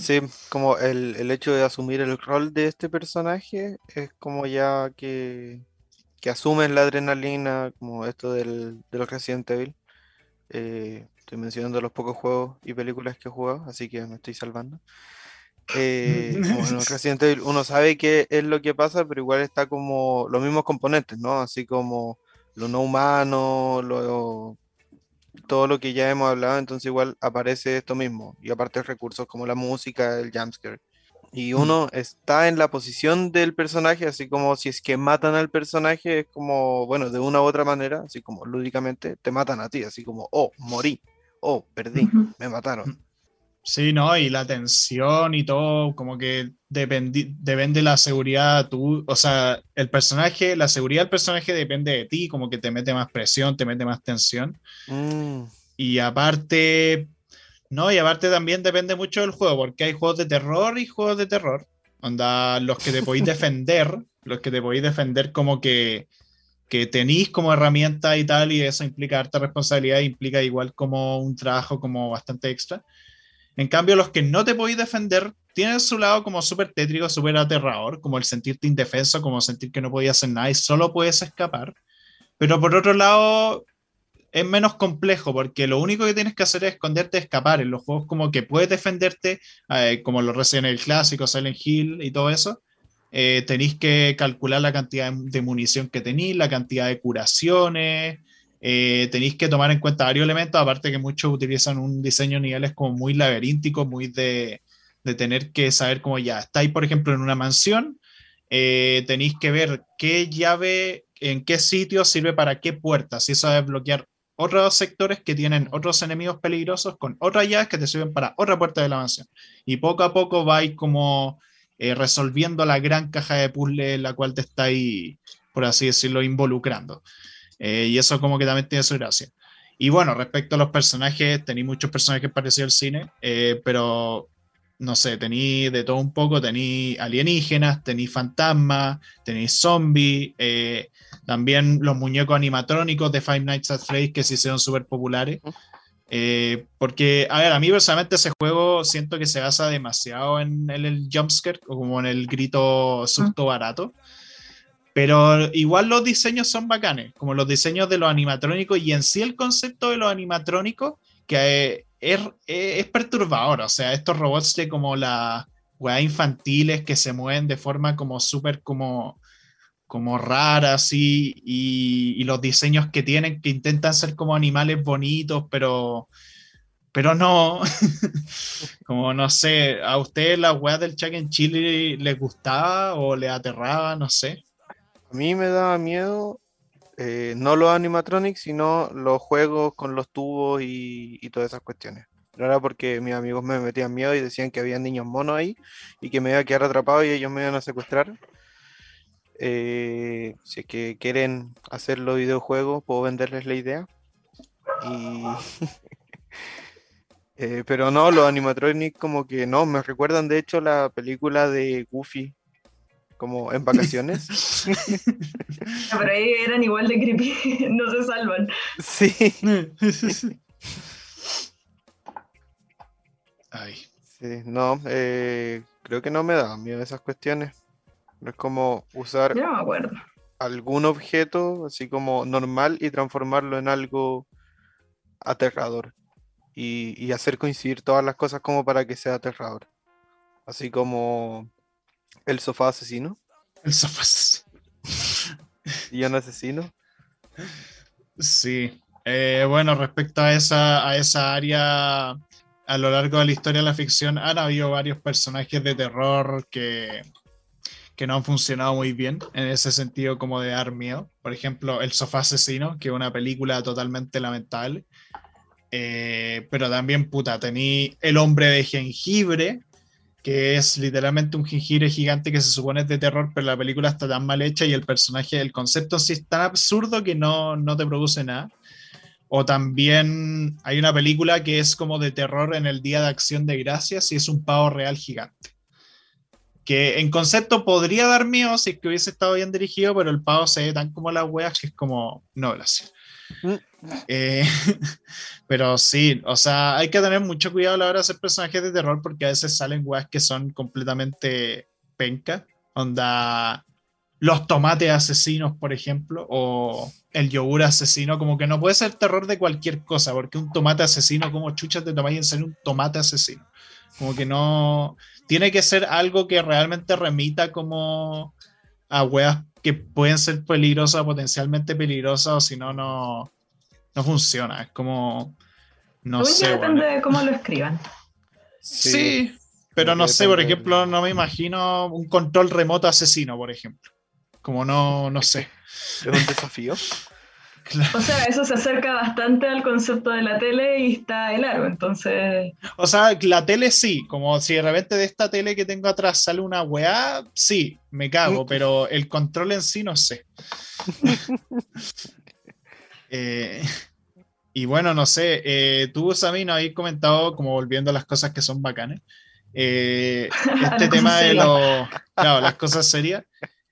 Sí, como el, el, hecho de asumir el rol de este personaje es como ya que, que asumen la adrenalina, como esto del, de los Resident Evil. Eh, estoy mencionando los pocos juegos y películas que he jugado, así que me estoy salvando. Eh, [LAUGHS] bueno, Resident Evil uno sabe qué es lo que pasa, pero igual está como los mismos componentes, ¿no? Así como lo no humano, lo, todo lo que ya hemos hablado, entonces igual aparece esto mismo. Y aparte recursos como la música, el jumpscare. Y mm. uno está en la posición del personaje, así como si es que matan al personaje, es como, bueno, de una u otra manera, así como lúdicamente, te matan a ti, así como, oh, morí, oh, perdí, me mataron. Sí, ¿no? Y la tensión y todo, como que depende, depende la seguridad tú, o sea, el personaje, la seguridad del personaje depende de ti, como que te mete más presión, te mete más tensión. Mm. Y aparte, no, y aparte también depende mucho del juego, porque hay juegos de terror y juegos de terror. Onda, los que te podéis defender, [LAUGHS] los que te podéis defender como que, que tenéis como herramienta y tal, y eso implica harta responsabilidad, implica igual como un trabajo como bastante extra. En cambio, los que no te podéis defender tienen su lado como súper tétrico, súper aterrador, como el sentirte indefenso, como sentir que no podías hacer nada y solo puedes escapar. Pero por otro lado, es menos complejo porque lo único que tienes que hacer es esconderte y escapar. En los juegos como que puedes defenderte, eh, como los Resident Evil clásicos, Silent Hill y todo eso, eh, tenéis que calcular la cantidad de munición que tenéis, la cantidad de curaciones, eh, tenéis que tomar en cuenta varios elementos, aparte que muchos utilizan un diseño de niveles como muy laberíntico, muy de, tener que saber cómo ya estáis, por ejemplo, en una mansión, eh, tenéis que ver qué llave, en qué sitio sirve para qué puerta, si eso es bloquear otros sectores que tienen otros enemigos peligrosos con otras llaves que te sirven para otra puerta de la mansión. Y poco a poco vais como eh, resolviendo la gran caja de puzzle en la cual te estáis, por así decirlo, involucrando. Eh, y eso como que también tiene su gracia. Y bueno, respecto a los personajes, tenéis muchos personajes parecidos al cine, eh, pero no sé, tenéis de todo un poco, tenéis alienígenas, tenéis fantasmas, tenéis zombies, eh, también los muñecos animatrónicos de Five Nights at Freddy's que se hicieron súper populares. Eh, porque, a ver, a mí personalmente ese juego siento que se basa demasiado en, el jumpscare o como en el grito susto barato. Pero igual los diseños son bacanes, como los diseños de los animatrónicos y en sí el concepto de los animatrónicos, que es, es, perturbador. O sea, estos robots de como las weas infantiles que se mueven de forma como súper como como raras y, y, los diseños que tienen que intentan ser como animales bonitos, pero, pero no. [LAUGHS] como no sé, ¿a usted la weá del Chuck en Chile les gustaba o le aterraba? No sé. A mí me daba miedo, eh, no los animatronics, sino los juegos con los tubos y, todas esas cuestiones. No era porque mis amigos me metían miedo y decían que había niños monos ahí y que me iba a quedar atrapado y ellos me iban a secuestrar. Eh, si es que quieren hacerlo videojuegos, puedo venderles la idea. [LAUGHS] Eh, pero no, los animatronics como que no, me recuerdan de hecho la película de Goofy, como en vacaciones. [LAUGHS] pero ahí eran igual de creepy, [LAUGHS] no se salvan. Sí. Ay. Sí, no, eh, creo que no me da miedo esas cuestiones. Es como usar algún objeto así como normal y transformarlo en algo aterrador. Y, hacer coincidir todas las cosas como para que sea aterrador. Así como el sofá asesino. El sofá ¿Y un asesino? Sí. Eh, bueno, respecto a esa, a esa área, a lo largo de la historia de la ficción han habido varios personajes de terror que, que no han funcionado muy bien en ese sentido como de dar miedo. Por ejemplo, El Sofá Asesino, que es una película totalmente lamentable. Eh, pero también, puta, tení El Hombre de Jengibre, que es literalmente un jengibre gigante que se supone es de terror, pero la película está tan mal hecha y el personaje, el concepto sí es tan absurdo que no, no te produce nada. O también hay una película que es como de terror en el Día de Acción de Gracias y es un pavo real gigante que en concepto podría dar miedo si es que hubiese estado bien dirigido, pero el pavo se ve tan como las weas que es como, no, gracias. Eh, [LAUGHS] pero sí, o sea, hay que tener mucho cuidado a la hora de hacer personajes de terror porque a veces salen weas que son completamente penca, onda los tomates asesinos, por ejemplo, o el yogur asesino, como que no puede ser terror de cualquier cosa, porque un tomate asesino, como chuchas de tomáis en ser un tomate asesino. Como que no, tiene que ser algo que realmente remita como a weas que pueden ser peligrosas, potencialmente peligrosas, o si no, no, funciona. Es como, no sé. Depende de cómo lo escriban. Sí, pero no sé, por ejemplo, no me imagino un control remoto asesino, por ejemplo. Como no, no sé. Es un desafío. O sea, eso se acerca bastante al concepto de la tele y está el aro, entonces... O sea, la tele sí, como si de repente de esta tele que tengo atrás sale una weá, sí, me cago, pero el control en sí no sé. [LAUGHS] Eh, y bueno, no sé, eh, tú, Sammy, nos habéis comentado, como volviendo a las cosas que son bacanes, eh, este [LAUGHS] tema de los, claro, las cosas serias,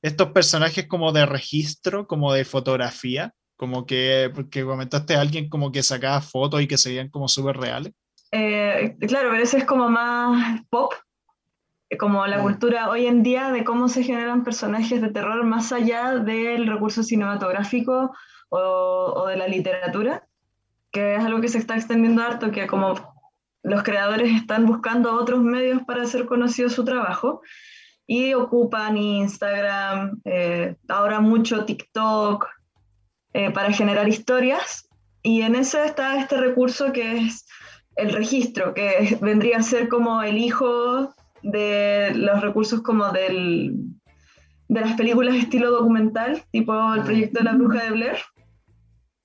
estos personajes como de registro, como de fotografía, como que, porque comentaste a alguien como que sacaba fotos y que se veían como súper reales. Eh, claro, pero ese es como más pop, como la mm. cultura hoy en día de cómo se generan personajes de terror más allá del recurso cinematográfico o, o de la literatura, que es algo que se está extendiendo harto, que como los creadores están buscando otros medios para hacer conocido su trabajo y ocupan Instagram, eh, ahora mucho TikTok, eh, para generar historias. Y en ese está este recurso que es el registro, que vendría a ser como el hijo de los recursos como del, de las películas estilo documental, tipo el proyecto de la bruja de Blair,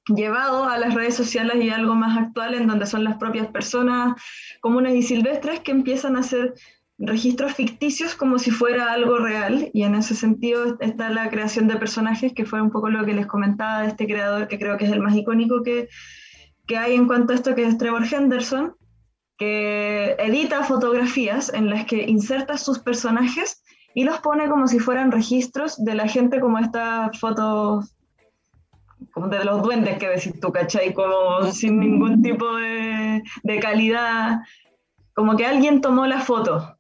llevado a las redes sociales y algo más actual en donde son las propias personas comunes y silvestres que empiezan a hacer registros ficticios como si fuera algo real y en ese sentido está la creación de personajes que fue un poco lo que les comentaba de este creador que creo que es el más icónico que, que hay en cuanto a esto que es Trevor Henderson que edita fotografías en las que inserta sus personajes y los pone como si fueran registros de la gente como estas fotos como de los duendes que decís tú, ¿cachai? Como sin ningún tipo de, de calidad, como que alguien tomó la foto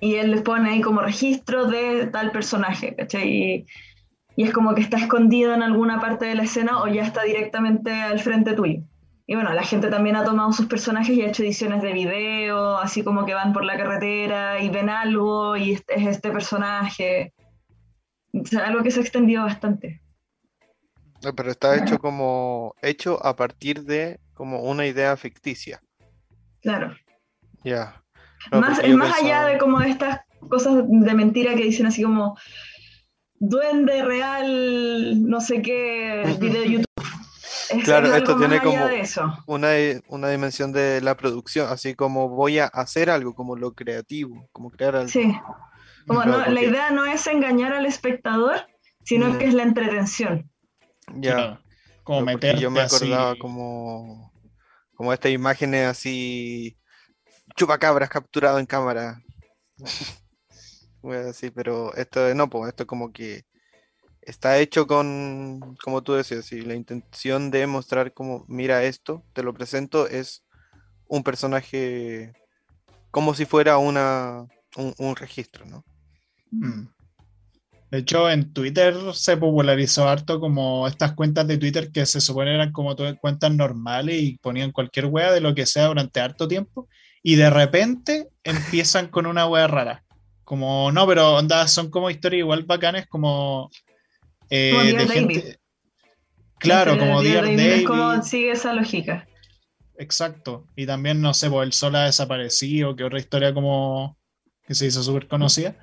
y él les pone ahí como registro de tal personaje, ¿cachai? Y, y es como que está escondido en alguna parte de la escena o ya está directamente al frente tuyo. Y bueno, la gente también ha tomado sus personajes y ha hecho ediciones de video, así como que van por la carretera y ven algo y es, este personaje. O sea, algo que se ha extendido bastante. Pero está hecho como hecho a partir de como una idea ficticia. Claro. Ya. Más, es más allá de como estas cosas de mentira que dicen así como duende real, no sé qué, video de YouTube. claro, esto tiene como una, una, dimensión de la producción, así como voy a hacer algo, como lo creativo, como crear algo. Sí, como la idea no es engañar al espectador, sino mm. que es la entretención. Ya, como meter Yo me acordaba como, como estas imágenes así, chupacabras capturado en cámara. [LAUGHS] así, pero esto no, pues esto como que está hecho con, como tú decías, y la intención de mostrar como, mira esto, te lo presento, es un personaje como si fuera una, un, registro, ¿no? Mm. De hecho, en Twitter se popularizó harto como estas cuentas de Twitter que se supone eran como cuentas normales y ponían cualquier wea de lo que sea durante harto tiempo y de repente empiezan con una wea rara. Como, no, pero onda, son como historias igual bacanes, como. Eh, de gente... Claro, como Dear David. Es como sigue esa lógica. Exacto. Y también, no sé, pues el sol ha desaparecido, que otra historia como que se hizo súper conocida.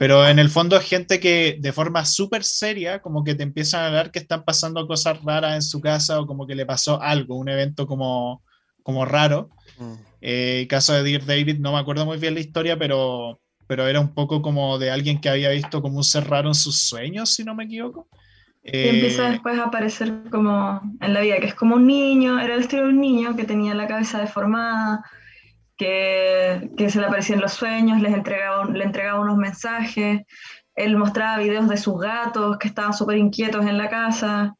Pero en el fondo es gente que de forma súper seria, como que te empiezan a hablar que están pasando cosas raras en su casa o como que le pasó algo, un evento como, como raro. Mm. Eh, caso de Dear David, no me acuerdo muy bien la historia, pero pero era un poco como de alguien que había visto como un en sus sueños, si no me equivoco. Y empieza eh, después a aparecer como en la vida, que es como un niño, era el estilo de un niño que tenía la cabeza deformada, que, que se le aparecían los sueños, les entregaba, le entregaba unos mensajes, él mostraba videos de sus gatos que estaban súper inquietos en la casa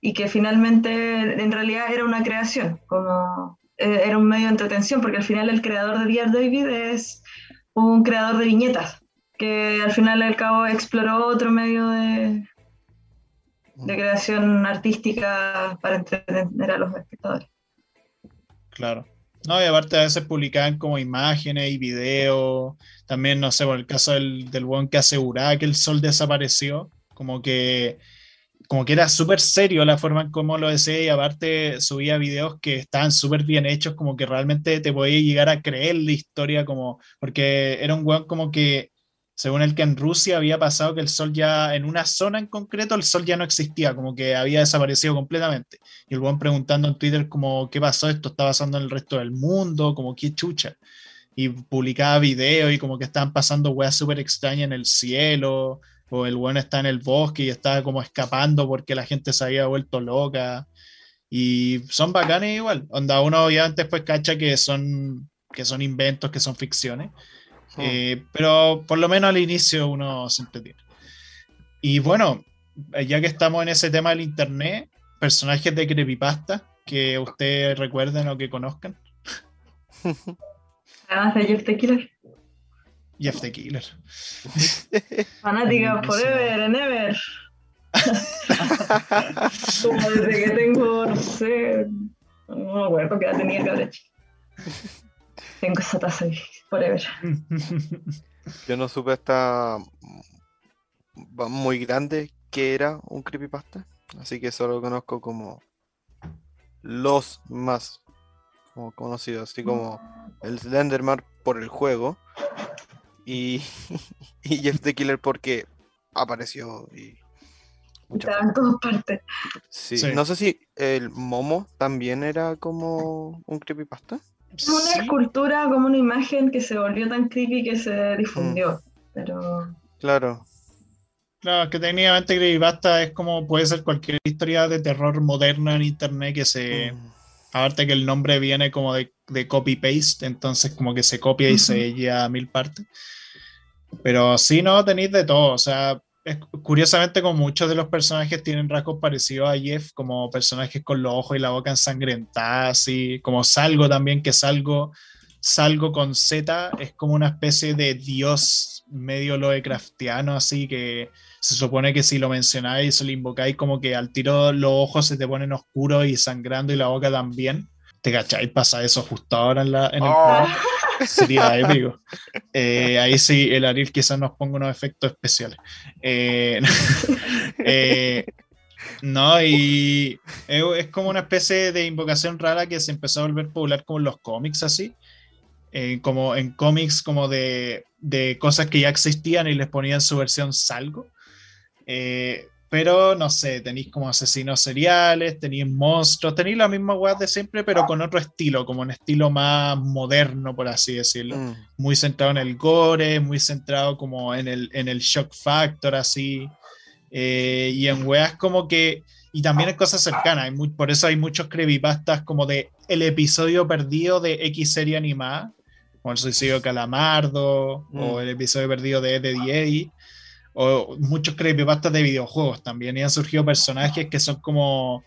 y que finalmente en realidad era una creación, como eh, era un medio de entretención, porque al final el creador de Dear David es un creador de viñetas, que al final al cabo exploró otro medio de, de creación artística para entretener a los espectadores. Claro. No, y aparte a veces publicaban como imágenes y videos. También, no sé, por el caso del, del buen que aseguraba que el sol desapareció, como que como que era súper serio la forma en cómo lo decía y aparte subía videos que estaban súper bien hechos, como que realmente te podía llegar a creer la historia, como, porque era un weón como que, según el que en Rusia había pasado que el sol ya, en una zona en concreto, el sol ya no existía, como que había desaparecido completamente. Y el weón preguntando en Twitter como, ¿qué pasó? ¿Esto está pasando en el resto del mundo? Como, ¿qué chucha? Y publicaba videos y como que estaban pasando weas súper extrañas en el cielo o el bueno está en el bosque y está como escapando porque la gente se había vuelto loca. Y son bacanes igual. Onda, uno obviamente después cacha que son, que son inventos, que son ficciones. Eh, pero por lo menos al inicio uno se entretiene. Y bueno, ya que estamos en ese tema del internet, personajes de creepypasta que ustedes recuerden o que conozcan. Además de Jeff Killer. Jeff the Killer. [LAUGHS] Fanática forever and ever. Como desde que tengo, no sé, no me acuerdo qué edad tenía cabrón. Tengo esa taza de forever. Yo no supe hasta muy grande que era un creepypasta, así que solo conozco como los más conocidos, así como el Slenderman por el juego, y, [LAUGHS] y Jeff the Killer porque apareció y Estaba en todas partes. Sí. No sé si el Momo también era como un creepypasta. Es una escultura, como una imagen que se volvió tan creepy que se difundió. Mm. Pero. Claro. Claro, que técnicamente creepypasta es como puede ser cualquier historia de terror moderna en internet que se. Mm. Aparte que el nombre viene como de, de copy-paste, entonces como que se copia y se lleva a mil partes. Pero sí, no, tenéis de todo. O sea, es, curiosamente como muchos de los personajes tienen rasgos parecidos a Jeff, como personajes con los ojos y la boca ensangrentadas, así como Salgo también, que Salgo, Salgo con Z, es como una especie de dios medio Lovecraftiano, así que se supone que si lo mencionáis o lo invocáis, como que al tiro los ojos se te ponen oscuros y sangrando y la boca también. ¿Te cacháis? Pasa eso justo ahora en, la, en el Oh. Sería épico. Eh, ahí sí, el Ariel quizás nos ponga unos efectos especiales. Eh, [LAUGHS] eh, no, y es, como una especie de invocación rara que se empezó a volver popular como en los cómics así. Como en cómics como de, de cosas que ya existían y les ponían su versión salgo. Eh, pero no sé, tenéis como asesinos seriales, tenéis monstruos, tenéis la misma weá de siempre, pero con otro estilo, como un estilo más moderno, por así decirlo. Mm. Muy centrado en el gore, muy centrado como en el, en el shock factor, así. Eh, y en weas como que. Y también en cosas cercanas. Hay muy- por eso hay muchos creepypastas como de el episodio perdido de X serie animada, como el suicidio de Calamardo, o Mm. el episodio perdido de Eddie Eddie o muchos creepypastas de videojuegos también, y han surgido personajes que son como,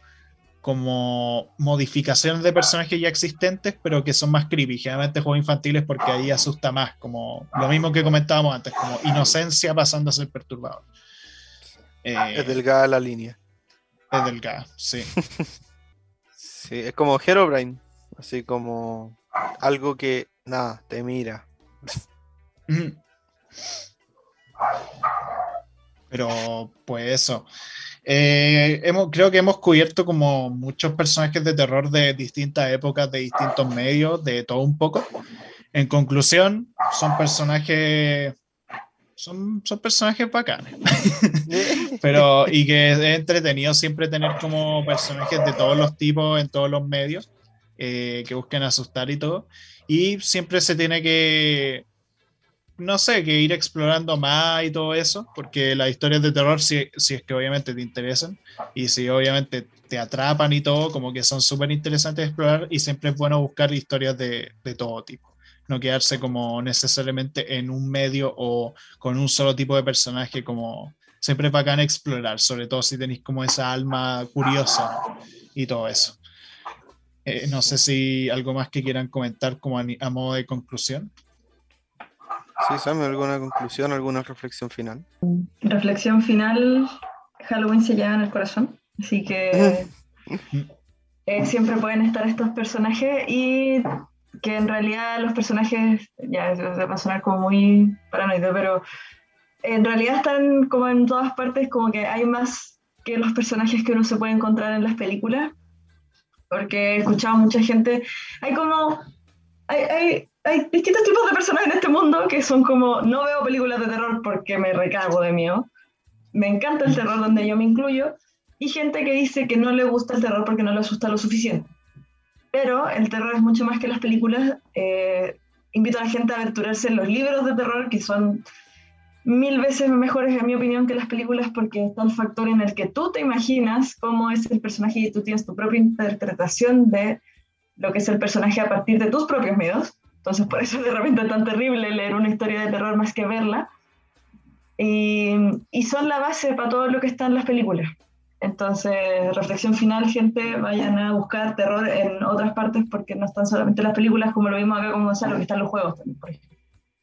como modificaciones de personajes ya existentes, pero que son más creepy, generalmente juegos infantiles porque ahí asusta más, como lo mismo que comentábamos antes, como inocencia pasando a ser perturbador. Eh, Es delgada la línea. es delgada, sí. [LAUGHS] Sí, es como Herobrine. Así como algo que, nada, te mira. Pero pues eso. Eh, hemos, creo que hemos cubierto como muchos personajes de terror de distintas épocas, de distintos medios, de todo un poco. En conclusión, son personajes. Son, son personajes bacanes. [LAUGHS] Pero, y que es entretenido siempre tener como personajes de todos los tipos en todos los medios eh, que busquen asustar y todo. Y siempre se tiene que, no sé, que ir explorando más y todo eso, porque las historias de terror, si, si es que obviamente te interesan y si obviamente te atrapan y todo, como que son súper interesantes de explorar y siempre es bueno buscar historias de, de todo tipo. No quedarse como necesariamente en un medio o con un solo tipo de personaje, como siempre es bacán explorar, sobre todo si tenéis como esa alma curiosa y todo eso. Eh, no sé si algo más que quieran comentar como a, modo de conclusión. Sí, Sam, ¿alguna conclusión, alguna reflexión final? Reflexión final, Halloween se lleva en el corazón, así que [LAUGHS] eh, siempre pueden estar estos personajes y que en realidad los personajes, ya va a sonar como muy paranoide, pero en realidad están como en todas partes, como que hay más que los personajes que uno se puede encontrar en las películas, porque he escuchado a mucha gente, hay como, hay, hay, hay distintos tipos de personas en este mundo que son como, no veo películas de terror porque me recago de miedo, me encanta el terror donde yo me incluyo, y gente que dice que no le gusta el terror porque no le asusta lo suficiente. Pero el terror es mucho más que las películas. eh, invito a la gente a aventurarse en los libros de terror, que son mil veces mejores, en mi opinión, que las películas, porque está el factor en el que tú te imaginas cómo es el personaje y tú tienes tu propia interpretación de lo que es el personaje a partir de tus propios miedos. Entonces, por eso de repente es tan terrible leer una historia de terror más que verla. Y, y son la base para todo lo que está en las películas. Entonces, reflexión final, gente, vayan a buscar terror en otras partes porque no están solamente las películas, como lo vimos acá con Gonzalo, que están los juegos también, por ejemplo.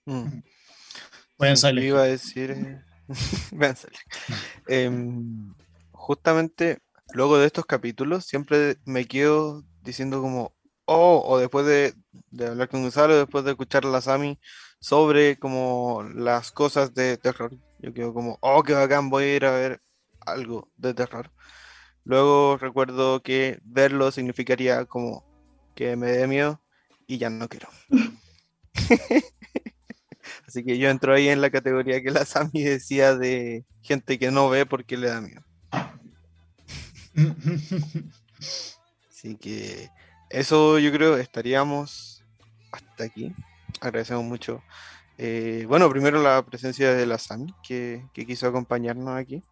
Mm. Salir. yo iba a decir. eh. [LAUGHS] Em, justamente luego de estos capítulos, siempre me quedo diciendo como, o después de, de hablar con Gonzalo, después de escuchar a la Sami sobre como las cosas de terror, yo quedo como, oh, qué bacán, voy a ir a ver algo de terror. Luego recuerdo que verlo significaría como que me dé miedo y ya no quiero. [LAUGHS] Así que yo entro ahí en la categoría que la Sami decía de gente que no ve porque le da miedo. [LAUGHS] Así que eso yo creo estaríamos hasta aquí. Agradecemos mucho. eh, bueno, primero la presencia de la Sami que, que quiso acompañarnos aquí.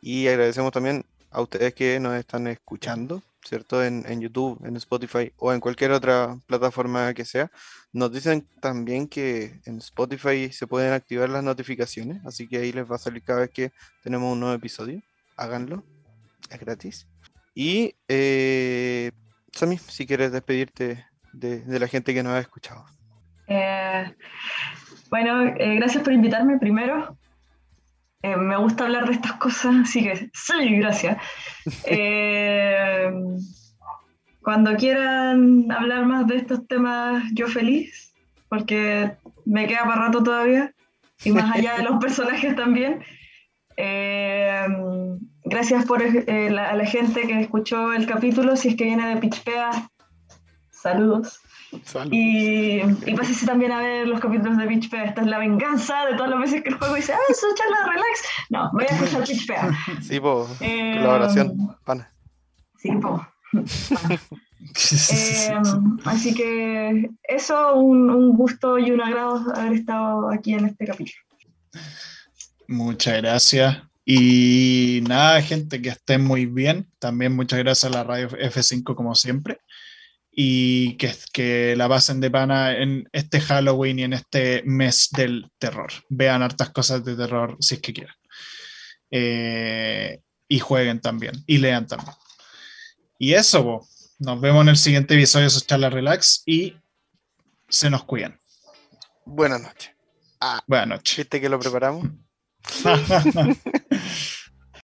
Y agradecemos también a ustedes que nos están escuchando. ¿cierto? En, en, YouTube, en Spotify o en cualquier otra plataforma que sea. Nos dicen también que en Spotify se pueden activar las notificaciones, así que ahí les va a salir cada vez que tenemos un nuevo episodio. Háganlo, es gratis. Y eh, Sami, si quieres despedirte de, de, la gente que nos ha escuchado. Eh, bueno, eh, gracias por invitarme primero. Eh, me gusta hablar de estas cosas, así que sí, gracias. [LAUGHS] Cuando quieran hablar más de estos temas, yo feliz, porque me queda para rato todavía, y más allá de los [LAUGHS] personajes también. Eh, gracias por la, a la gente que escuchó el capítulo, si es que viene de Pitchpea, saludos. Y, y pásese también a ver los capítulos de Pitch Esta es la venganza de todas las veces que el juego dice, ah, eso charla relax. No, voy a escuchar Pitch [LAUGHS] Sí, po. Eh, colaboración, pana. Sí, po. eh, así que eso, un, un, gusto y un agrado haber estado aquí en este capítulo. Muchas gracias. Y nada, gente, que estén muy bien. También muchas gracias a la radio F5 como siempre y que, que, la pasen de pana en este Halloween y en este mes del terror. Vean hartas cosas de terror si es que quieran. Eh, y jueguen también, y lean también. Y eso, nos vemos en el siguiente episodio de sus charlas relax y se nos cuidan. Buenas noches. Ah, Buenas noches. ¿Viste que lo preparamos? [LAUGHS]